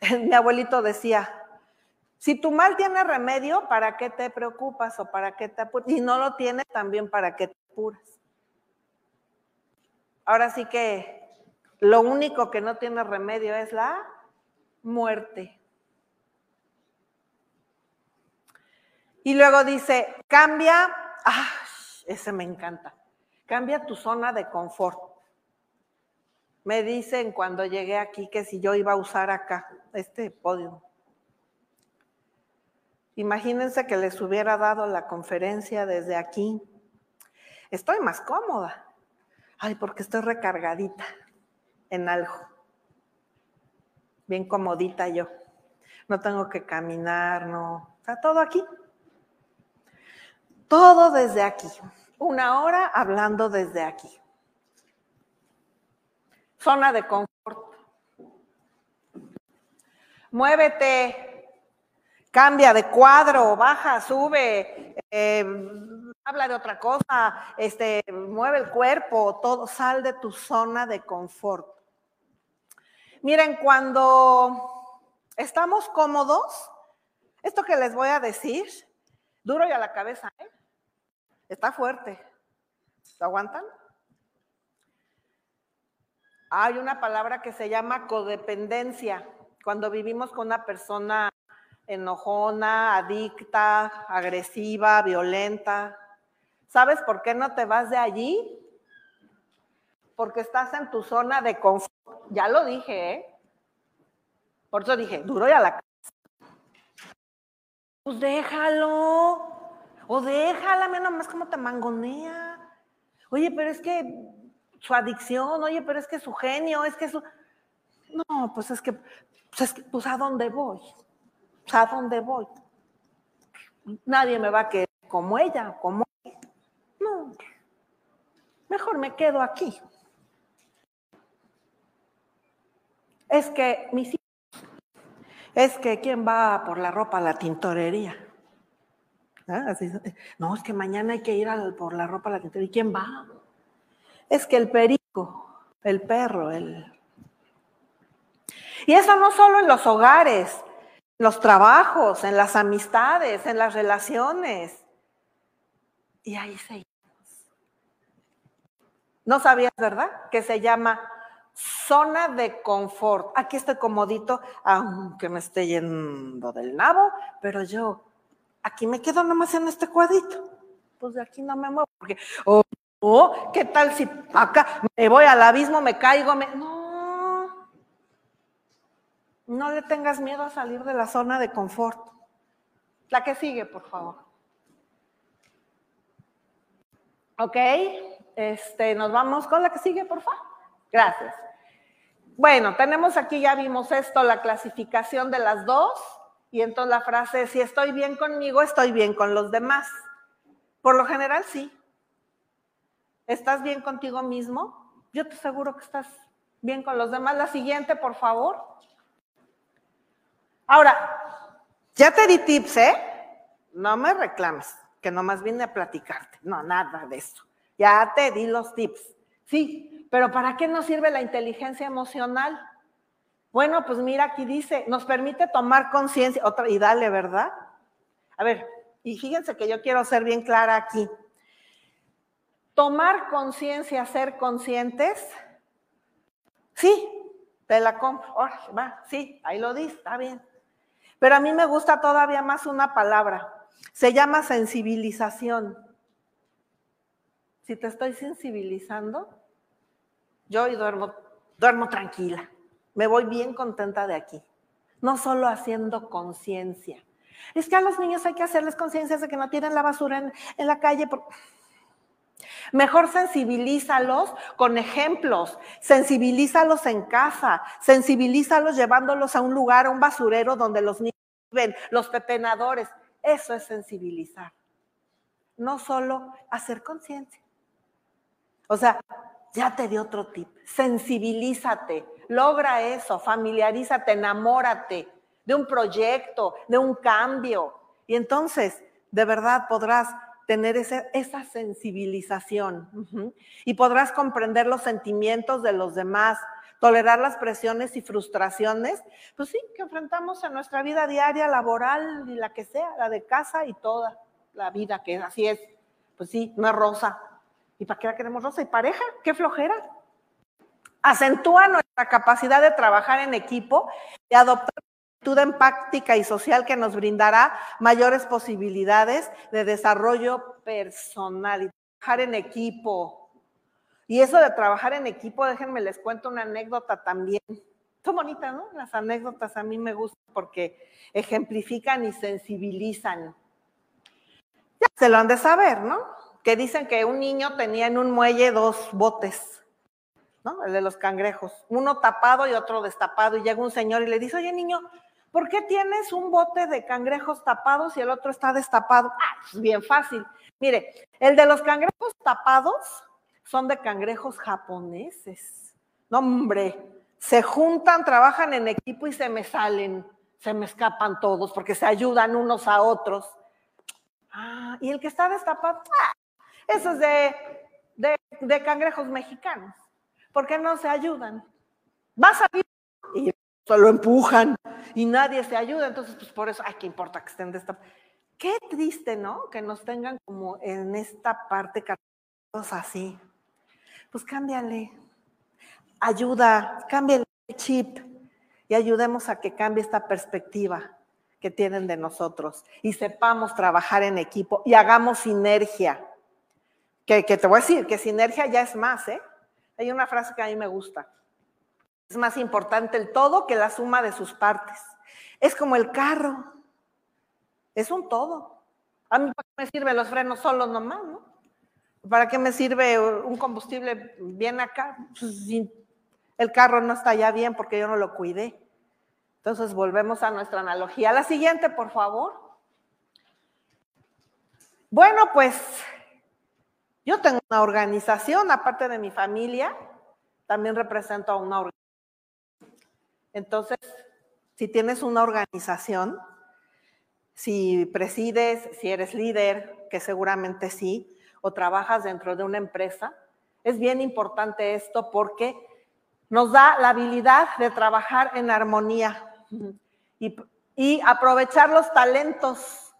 Mi abuelito decía, si tu mal tiene remedio, ¿para qué te preocupas o para qué te apuras? Y no lo tiene también, ¿para qué te apuras? Ahora sí que lo único que no tiene remedio es la muerte. Y luego dice, cambia Ah, ese me encanta. Cambia tu zona de confort. Me dicen cuando llegué aquí que si yo iba a usar acá este podio. Imagínense que les hubiera dado la conferencia desde aquí. Estoy más cómoda. Ay, porque estoy recargadita en algo. Bien comodita yo. No tengo que caminar, no. Está todo aquí. Todo desde aquí. Una hora hablando desde aquí. Zona de confort. Muévete, cambia de cuadro, baja, sube, eh, habla de otra cosa, este, mueve el cuerpo, todo, sal de tu zona de confort. Miren, cuando estamos cómodos, esto que les voy a decir, duro y a la cabeza, ¿eh? Está fuerte. ¿Lo aguantan? Hay una palabra que se llama codependencia. Cuando vivimos con una persona enojona, adicta, agresiva, violenta. ¿Sabes por qué no te vas de allí? Porque estás en tu zona de confort. Ya lo dije, ¿eh? Por eso dije, duro y a la casa. Pues déjalo. O déjala, mira nomás cómo te mangonea. Oye, pero es que su adicción, oye, pero es que su genio, es que su... No, pues es que, pues, es que, pues a dónde voy, pues a dónde voy. Nadie me va a querer como ella, como No, mejor me quedo aquí. Es que mis hijos, es que quién va por la ropa a la tintorería. ¿Ah? no, es que mañana hay que ir por la ropa a la tintorería. ¿Y quién va? Es que el perico, el perro, el... Y eso no solo en los hogares, en los trabajos, en las amistades, en las relaciones. Y ahí seguimos. No sabías, ¿verdad? Que se llama zona de confort. Aquí estoy comodito, aunque me esté yendo del nabo, pero yo aquí me quedo nomás en este cuadrito. Pues de aquí no me muevo, porque, oh, oh, ¿qué tal si acá me voy al abismo, me caigo? Me... No, no le tengas miedo a salir de la zona de confort. La que sigue, por favor. Ok, este, nos vamos con la que sigue, por favor. Gracias. Bueno, tenemos aquí, ya vimos esto, la clasificación de las dos. Y entonces la frase es, si estoy bien conmigo, estoy bien con los demás. Por lo general, sí. ¿Estás bien contigo mismo? Yo te aseguro que estás bien con los demás. La siguiente, por favor. Ahora, ya te di tips, ¿eh? No me reclames, que nomás vine a platicarte. No, nada de eso. Ya te di los tips. Sí, pero ¿para qué nos sirve la inteligencia emocional? Bueno, pues mira, aquí dice, nos permite tomar conciencia, otra, y dale, ¿verdad? A ver, y fíjense que yo quiero ser bien clara aquí. Tomar conciencia, ser conscientes, sí, te la compro, va, sí, ahí lo dice, está bien. Pero a mí me gusta todavía más una palabra, se llama sensibilización. Si te estoy sensibilizando, yo hoy duermo, duermo tranquila me voy bien contenta de aquí. No solo haciendo conciencia. Es que a los niños hay que hacerles conciencia de que no tienen la basura en, la calle. Mejor sensibilízalos con ejemplos, sensibilízalos en casa, sensibilízalos llevándolos a un lugar, a un basurero donde los niños viven, los pepenadores. Eso es sensibilizar. No solo hacer conciencia. O sea, ya te di otro tip. Sensibilízate Logra eso, familiarízate, enamórate de un proyecto, de un cambio. Y entonces, de verdad, podrás tener esa sensibilización y podrás comprender los sentimientos de los demás, tolerar las presiones y frustraciones, pues sí, que enfrentamos en nuestra vida diaria, laboral y la que sea, la de casa y toda la vida, que así es. Pues sí, no es rosa. ¿Y para qué la queremos rosa? ¿Y pareja? ¿Qué flojera? acentúa nuestra capacidad de trabajar en equipo y adoptar una actitud empática y social que nos brindará mayores posibilidades de desarrollo personal y trabajar en equipo. Y eso de trabajar en equipo, déjenme les cuento una anécdota también. Son bonitas, ¿no? Las anécdotas a mí me gustan porque ejemplifican y sensibilizan. Ya se lo han de saber, ¿no? Que dicen que un niño tenía en un muelle dos botes, ¿no? El de los cangrejos, uno tapado y otro destapado. Y llega un señor y le dice, oye niño, ¿por qué tienes un bote de cangrejos tapados y el otro está destapado? Ah, pues bien fácil. Mire, el de los cangrejos tapados son de cangrejos japoneses. No, hombre, se juntan, trabajan en equipo y se me salen, se me escapan todos porque se ayudan unos a otros. Ah, y el que está destapado, ah, eso es de, de, cangrejos mexicanos. ¿Por qué no se ayudan? Va a salir y solo empujan y nadie se ayuda. Entonces, pues por eso, ay, qué importa que estén destapados. Qué triste, ¿no? Que nos tengan como en esta parte así. Pues cámbiale. Ayuda, cámbiale el chip y ayudemos a que cambie esta perspectiva que tienen de nosotros y sepamos trabajar en equipo y hagamos sinergia. Que, te voy a decir que sinergia ya es más, ¿eh? Hay una frase que a mí me gusta. Es más importante el todo que la suma de sus partes. Es como el carro. Es un todo. A mí para qué me sirven los frenos solos nomás, ¿no? ¿Para qué me sirve un combustible bien acá? Pues, el carro no está ya bien porque yo no lo cuidé. Entonces volvemos a nuestra analogía. La siguiente, por favor. Bueno, pues yo tengo una organización, aparte de mi familia, también represento a una organización. Entonces, si tienes una organización, si presides, si eres líder, que seguramente sí, o trabajas dentro de una empresa, es bien importante esto porque nos da la habilidad de trabajar en armonía y, aprovechar los talentos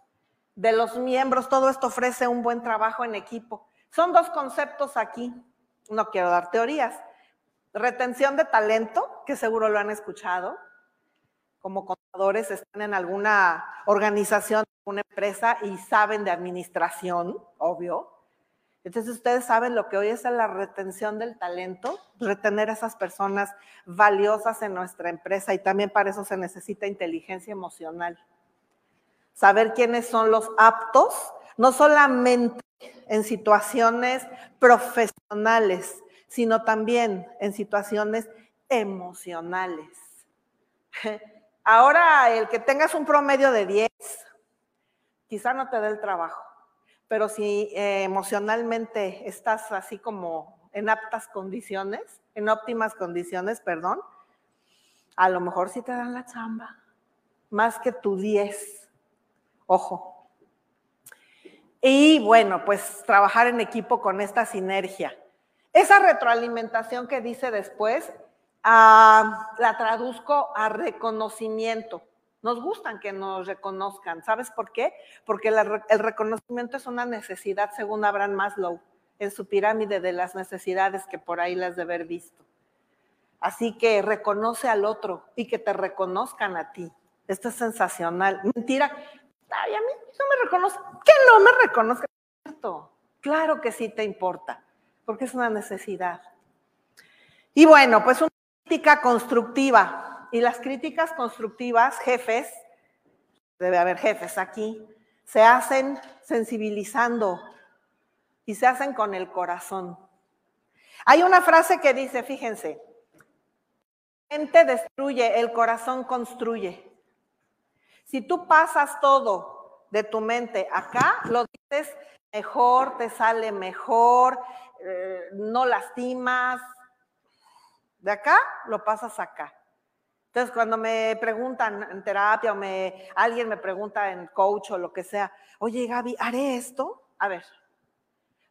de los miembros. Todo esto ofrece un buen trabajo en equipo. Son dos conceptos aquí. No quiero dar teorías. Retención de talento, que seguro lo han escuchado. Como contadores están en alguna organización, una empresa y saben de administración, obvio. Entonces ustedes saben lo que hoy es la retención del talento, retener a esas personas valiosas en nuestra empresa y también para eso se necesita inteligencia emocional. Saber quiénes son los aptos, no solamente en situaciones profesionales, sino también en situaciones emocionales. Ahora, el que tengas un promedio de 10, quizá no te dé el trabajo pero si eh, emocionalmente estás así como en aptas condiciones, en óptimas condiciones, perdón, a lo mejor sí te dan la chamba, más que tu 10. Ojo. Y bueno, pues trabajar en equipo con esta sinergia. Esa retroalimentación que dice después, ah, la traduzco a reconocimiento. Nos gustan que nos reconozcan. ¿Sabes por qué? Porque el reconocimiento es una necesidad, según Abraham Maslow, en su pirámide de las necesidades que por ahí las de haber visto. Así que reconoce al otro y que te reconozcan a ti. Esto es sensacional. Mentira. Ay, a mí no me reconoce. ¿Qué no me reconoce? Claro que sí te importa, porque es una necesidad. Y bueno, pues una crítica constructiva y las críticas constructivas, jefes, debe haber jefes aquí, se hacen sensibilizando y se hacen con el corazón. Hay una frase que dice, fíjense, la mente destruye, el corazón construye. Si tú pasas todo de tu mente acá, lo dices mejor, te sale mejor, eh, no lastimas. De acá, lo pasas acá. Entonces, cuando me preguntan en terapia o me, alguien me pregunta en coach o lo que sea, oye Gaby, ¿haré esto? A ver,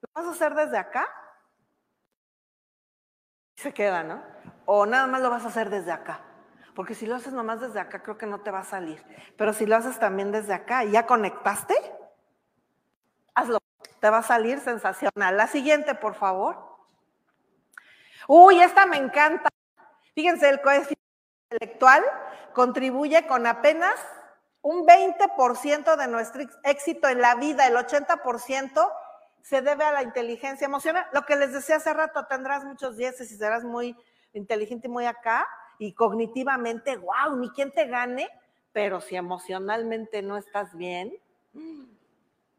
¿lo vas a hacer desde acá? Se queda, ¿no? O nada más lo vas a hacer desde acá. Porque si lo haces nomás desde acá, creo que no te va a salir. Pero si lo haces también desde acá y ya conectaste, hazlo. Te va a salir sensacional. La siguiente, por favor. Uy, esta me encanta. Fíjense, el coeficiente intelectual contribuye con apenas un 20% de nuestro éxito en la vida, el 80% se debe a la inteligencia emocional. Lo que les decía hace rato, tendrás muchos dieces y serás muy inteligente y muy acá, y cognitivamente, wow, ni quien te gane, pero si emocionalmente no estás bien,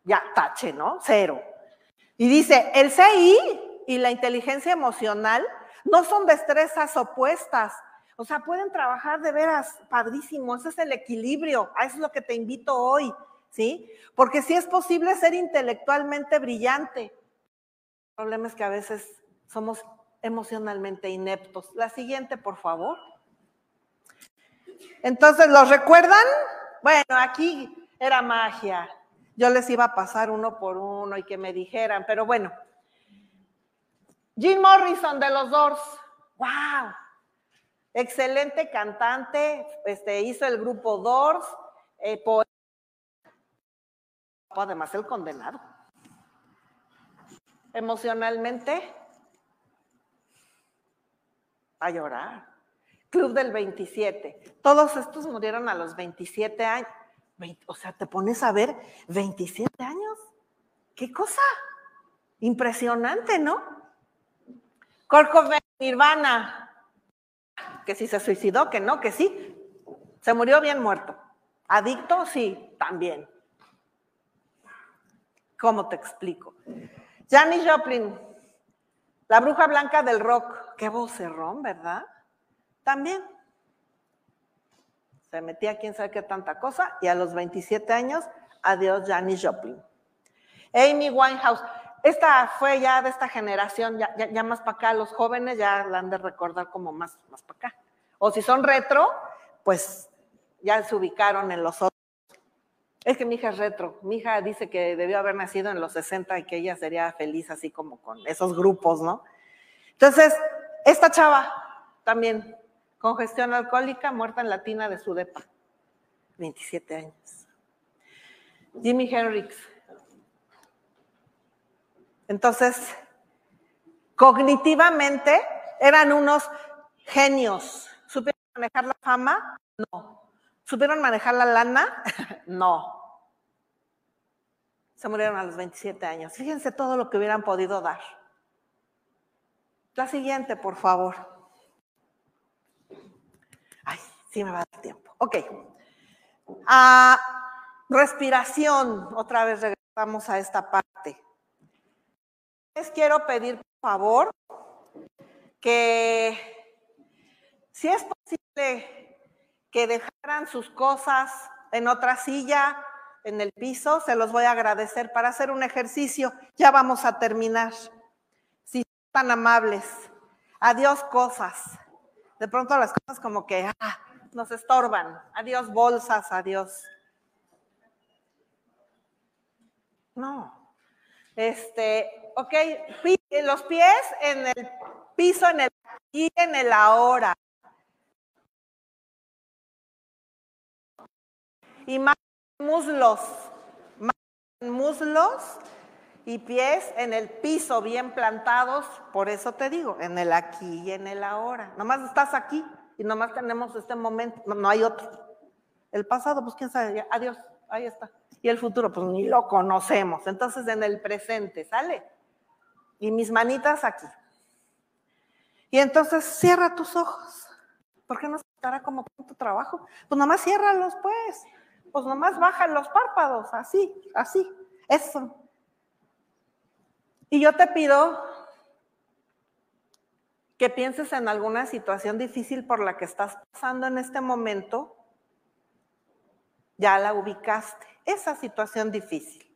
ya tache, ¿no? Cero. Y dice, el CI y la inteligencia emocional no son destrezas opuestas. O sea, pueden trabajar de veras padrísimo. Ese es el equilibrio. A eso es lo que te invito hoy, ¿sí? Porque sí es posible ser intelectualmente brillante. El problema es que a veces somos emocionalmente ineptos. La siguiente, por favor. Entonces, ¿los recuerdan? Bueno, aquí era magia. Yo les iba a pasar uno por uno y que me dijeran, pero bueno. Jim Morrison de los Doors. ¡Wow! Excelente cantante. Este, hizo el grupo Doors. Eh, además, el condenado. Emocionalmente, a llorar. Club del 27. Todos estos murieron a los 27 años. O sea, te pones a ver 27 años. ¿Qué cosa? Impresionante, ¿no? Kurt Nirvana, que si se suicidó, que no, que sí. Se murió bien muerto. Adicto, sí, también. ¿Cómo te explico? Janis Joplin, la bruja blanca del rock. Qué vocerrón, ¿verdad? También. Se metía quién sabe qué tanta cosa y a los 27 años, adiós Janis Joplin. Amy Winehouse. Esta fue ya de esta generación, ya, más para acá, los jóvenes ya la han de recordar como más, más para acá. O si son retro, pues ya se ubicaron en los otros. Es que mi hija es retro. Mi hija dice que debió haber nacido en los 60 y que ella sería feliz así como con esos grupos, ¿no? Entonces, esta chava también, congestión alcohólica, muerta en la tina de su depa. 27 años. Jimi Hendrix. Entonces, cognitivamente eran unos genios. ¿Supieron manejar la fama? No. ¿Supieron manejar la lana? no. Se murieron a los 27 años. Fíjense todo lo que hubieran podido dar. La siguiente, por favor. Ay, sí me va a dar tiempo. Ok. Ah, respiración. Otra vez regresamos a esta parte. Les quiero pedir, por favor, que si es posible que dejaran sus cosas en otra silla, en el piso, se los voy a agradecer para hacer un ejercicio. Ya vamos a terminar tan amables. Adiós cosas. De pronto las cosas como que ah, nos estorban. Adiós bolsas, adiós. No. Este, ok, los pies en el piso, en el y en el ahora. Y más muslos, más muslos y pies en el piso bien plantados, por eso te digo, en el aquí y en el ahora. Nomás estás aquí y nomás tenemos este momento, no, hay otro. El pasado, pues quién sabe, adiós, ahí está. Y el futuro, pues ni lo conocemos. Entonces en el presente, ¿sale? Y mis manitas aquí. Y entonces cierra tus ojos. ¿Por qué no estará como tu trabajo? Pues nomás ciérralos, pues. Pues nomás baja los párpados, así, así. Eso. Y yo te pido que pienses en alguna situación difícil por la que estás pasando en este momento. Ya la ubicaste, esa situación difícil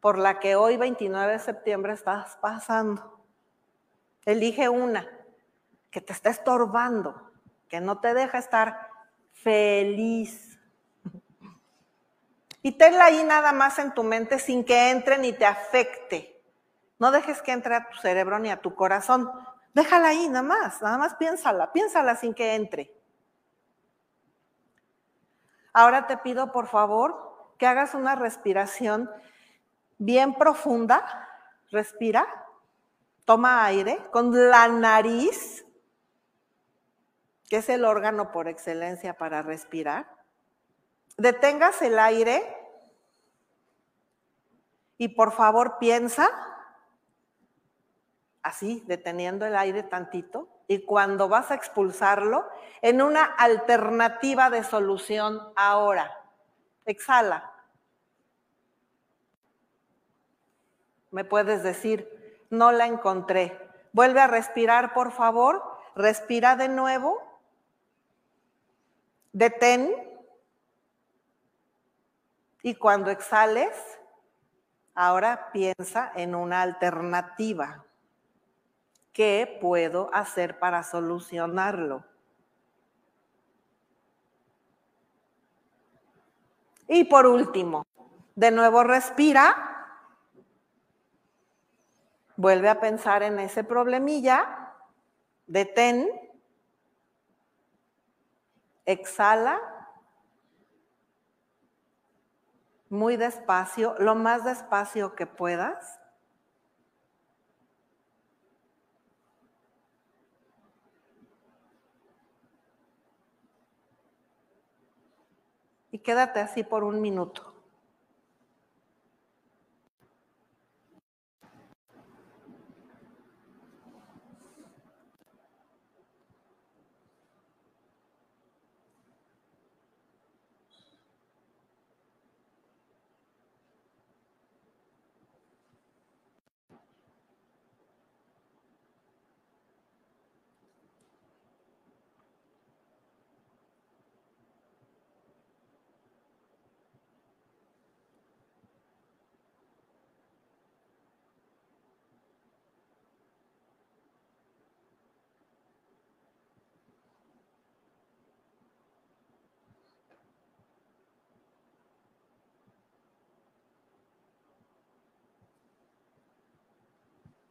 por la que hoy 29 de septiembre estás pasando. Elige una que te está estorbando, que no te deja estar feliz. Y tenla ahí nada más en tu mente sin que entre ni te afecte. No dejes que entre a tu cerebro ni a tu corazón. Déjala ahí, nada más, nada más piénsala, piénsala sin que entre. Ahora te pido, por favor, que hagas una respiración bien profunda. Respira, toma aire con la nariz, que es el órgano por excelencia para respirar. Detengas el aire Y por favor piensa, así, deteniendo el aire tantito, y cuando vas a expulsarlo, en una alternativa de solución ahora. Exhala. Me puedes decir, no la encontré. Vuelve a respirar, por favor. Respira de nuevo. Detén. Y cuando exhales, ahora piensa en una alternativa. ¿Qué puedo hacer para solucionarlo? Y por último, de nuevo respira. Vuelve a pensar en ese problemilla. Detén. Exhala. Muy despacio, lo más despacio que puedas. Y quédate así por un minuto.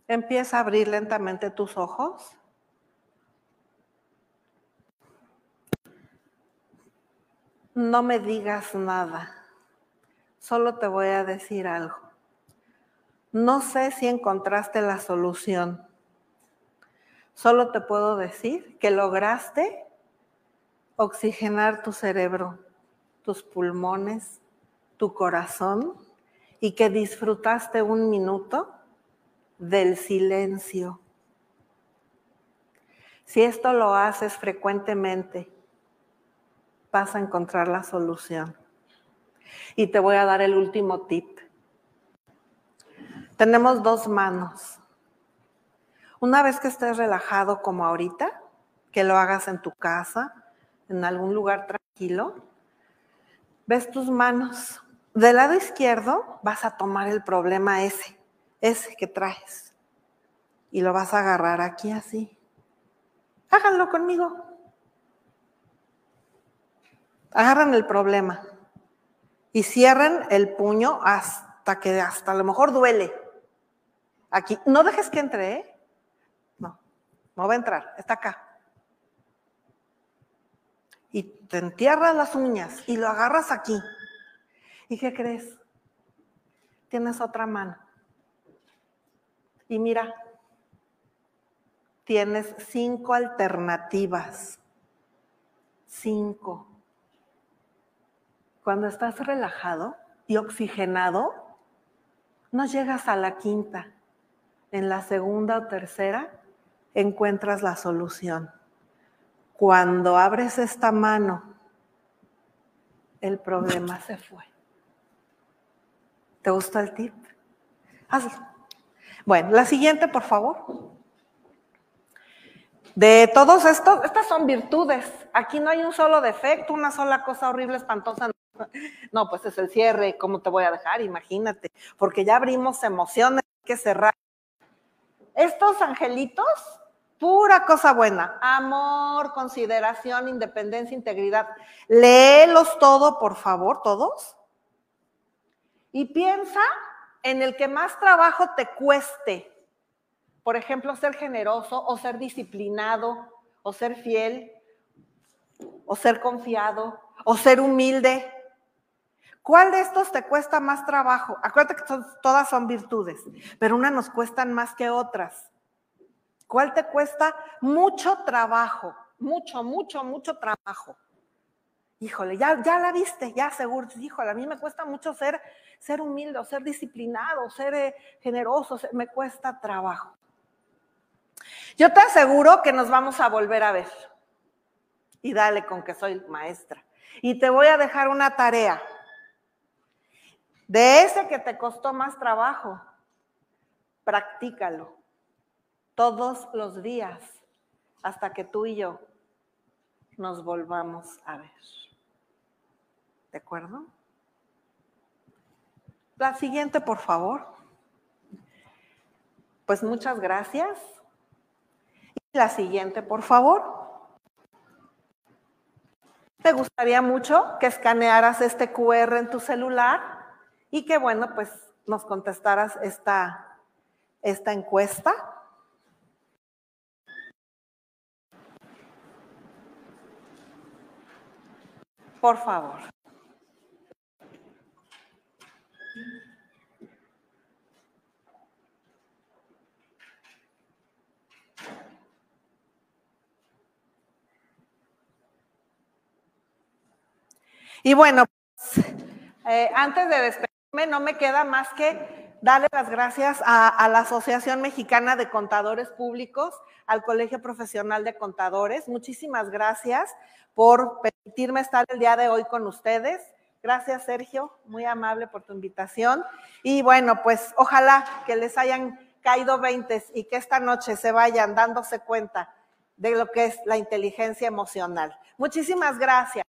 Empieza a abrir lentamente tus ojos. No me digas nada, solo te voy a decir algo. No sé si encontraste la solución. Solo te puedo decir que lograste oxigenar tu cerebro, tus pulmones, tu corazón y que disfrutaste un minuto del silencio. Si esto lo haces frecuentemente, vas a encontrar la solución. Y te voy a dar el último tip. Tenemos dos manos. Una vez que estés relajado como ahorita, que lo hagas en tu casa, en algún lugar tranquilo, ves tus manos. Del lado izquierdo vas a tomar el problema ese ese que traes. Y lo vas a agarrar aquí así. Háganlo conmigo. Agarran el problema y cierren el puño hasta que hasta a lo mejor duele. Aquí, no dejes que entre, ¿eh? No, no va a entrar, está acá. Y te entierras las uñas y lo agarras aquí. ¿Y qué crees? Tienes otra mano. Y mira, tienes cinco alternativas. Cinco. Cuando estás relajado y oxigenado, no llegas a la quinta. En la segunda o tercera encuentras la solución. Cuando abres esta mano, el problema se fue. ¿Te gustó el tip? Hazlo. Bueno, la siguiente, por favor. De todos estos, estas son virtudes. Aquí no hay un solo defecto, una sola cosa horrible, espantosa. No, pues es el cierre. ¿Cómo te voy a dejar? Imagínate. Porque ya abrimos emociones, hay que cerrar. Estos angelitos, pura cosa buena. Amor, consideración, independencia, integridad. Léelos todo, por favor, todos. Y piensa en el que más trabajo te cueste, por ejemplo, ser generoso o ser disciplinado o ser fiel o ser confiado o ser humilde. ¿Cuál de estos te cuesta más trabajo? Acuérdate que todas son virtudes, pero unas nos cuestan más que otras. ¿Cuál te cuesta mucho trabajo? Mucho, mucho, mucho trabajo. Híjole, ya, ya la viste, ya seguro. Híjole, a mí me cuesta mucho ser ser humilde, o ser disciplinado, ser eh, generoso, me cuesta trabajo. Yo te aseguro que nos vamos a volver a ver. Y dale con que soy maestra. Y te voy a dejar una tarea. De ese que te costó más trabajo, practícalo todos los días hasta que tú y yo nos volvamos a ver. ¿De acuerdo? La siguiente, por favor. Pues muchas gracias. Y la siguiente, por favor. ¿Te gustaría mucho que escanearas este QR en tu celular y que, bueno, pues nos contestaras esta, esta encuesta? Por favor. Y bueno, pues, eh, antes de despedirme, no me queda más que darle las gracias a, a, la Asociación Mexicana de Contadores Públicos, al Colegio Profesional de Contadores. Muchísimas gracias por permitirme estar el día de hoy con ustedes. Gracias, Sergio, muy amable por tu invitación. Y bueno, pues ojalá que les hayan caído veintes y que esta noche se vayan dándose cuenta de lo que es la inteligencia emocional. Muchísimas gracias.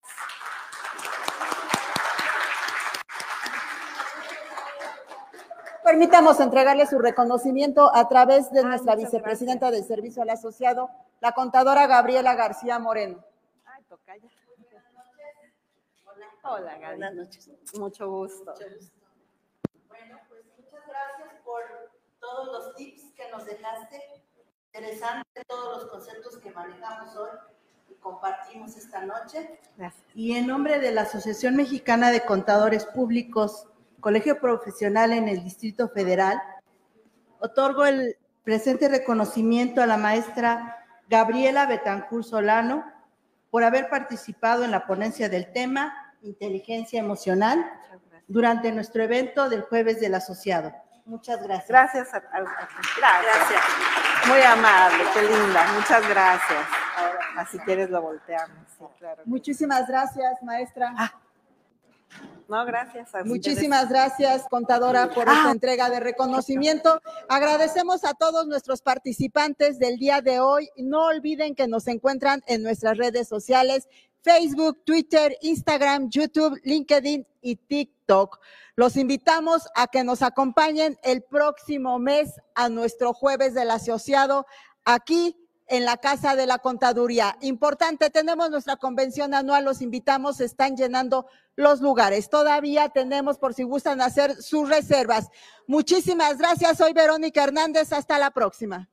Permítamos entregarle su reconocimiento a través de nuestra vicepresidenta del Servicio al Asociado, la contadora Gabriela García Moreno. Ay, tocaya. Hola, Gaby. Buenas noches. Mucho gusto. Mucho gusto. Bueno, pues muchas gracias por todos los tips que nos dejaste. Interesante todos los conceptos que manejamos hoy y compartimos esta noche. Gracias. Y en nombre de la Asociación Mexicana de Contadores Públicos, Colegio Profesional en el Distrito Federal, otorgo el presente reconocimiento a la maestra Gabriela Betancur Solano por haber participado en la ponencia del tema Inteligencia Emocional durante nuestro evento del jueves del asociado. Muchas gracias. Gracias. A, a, a, gracias. Muy amable, qué linda. Muchas gracias. Así quieres lo volteamos. Sí, claro. Muchísimas gracias, maestra. Ah. No, gracias. Muchísimas gracias, contadora, por ah. esta entrega de reconocimiento. Agradecemos a todos nuestros participantes del día de hoy. No olviden que nos encuentran en nuestras redes sociales, Facebook, Twitter, Instagram, YouTube, LinkedIn y TikTok. Los invitamos a que nos acompañen el próximo mes a nuestro jueves del asociado aquí en la Casa de la Contaduría. Importante, tenemos nuestra convención anual, los invitamos, están llenando los lugares. Todavía tenemos, por si gustan hacer sus reservas. Muchísimas gracias, soy Verónica Hernández, hasta la próxima.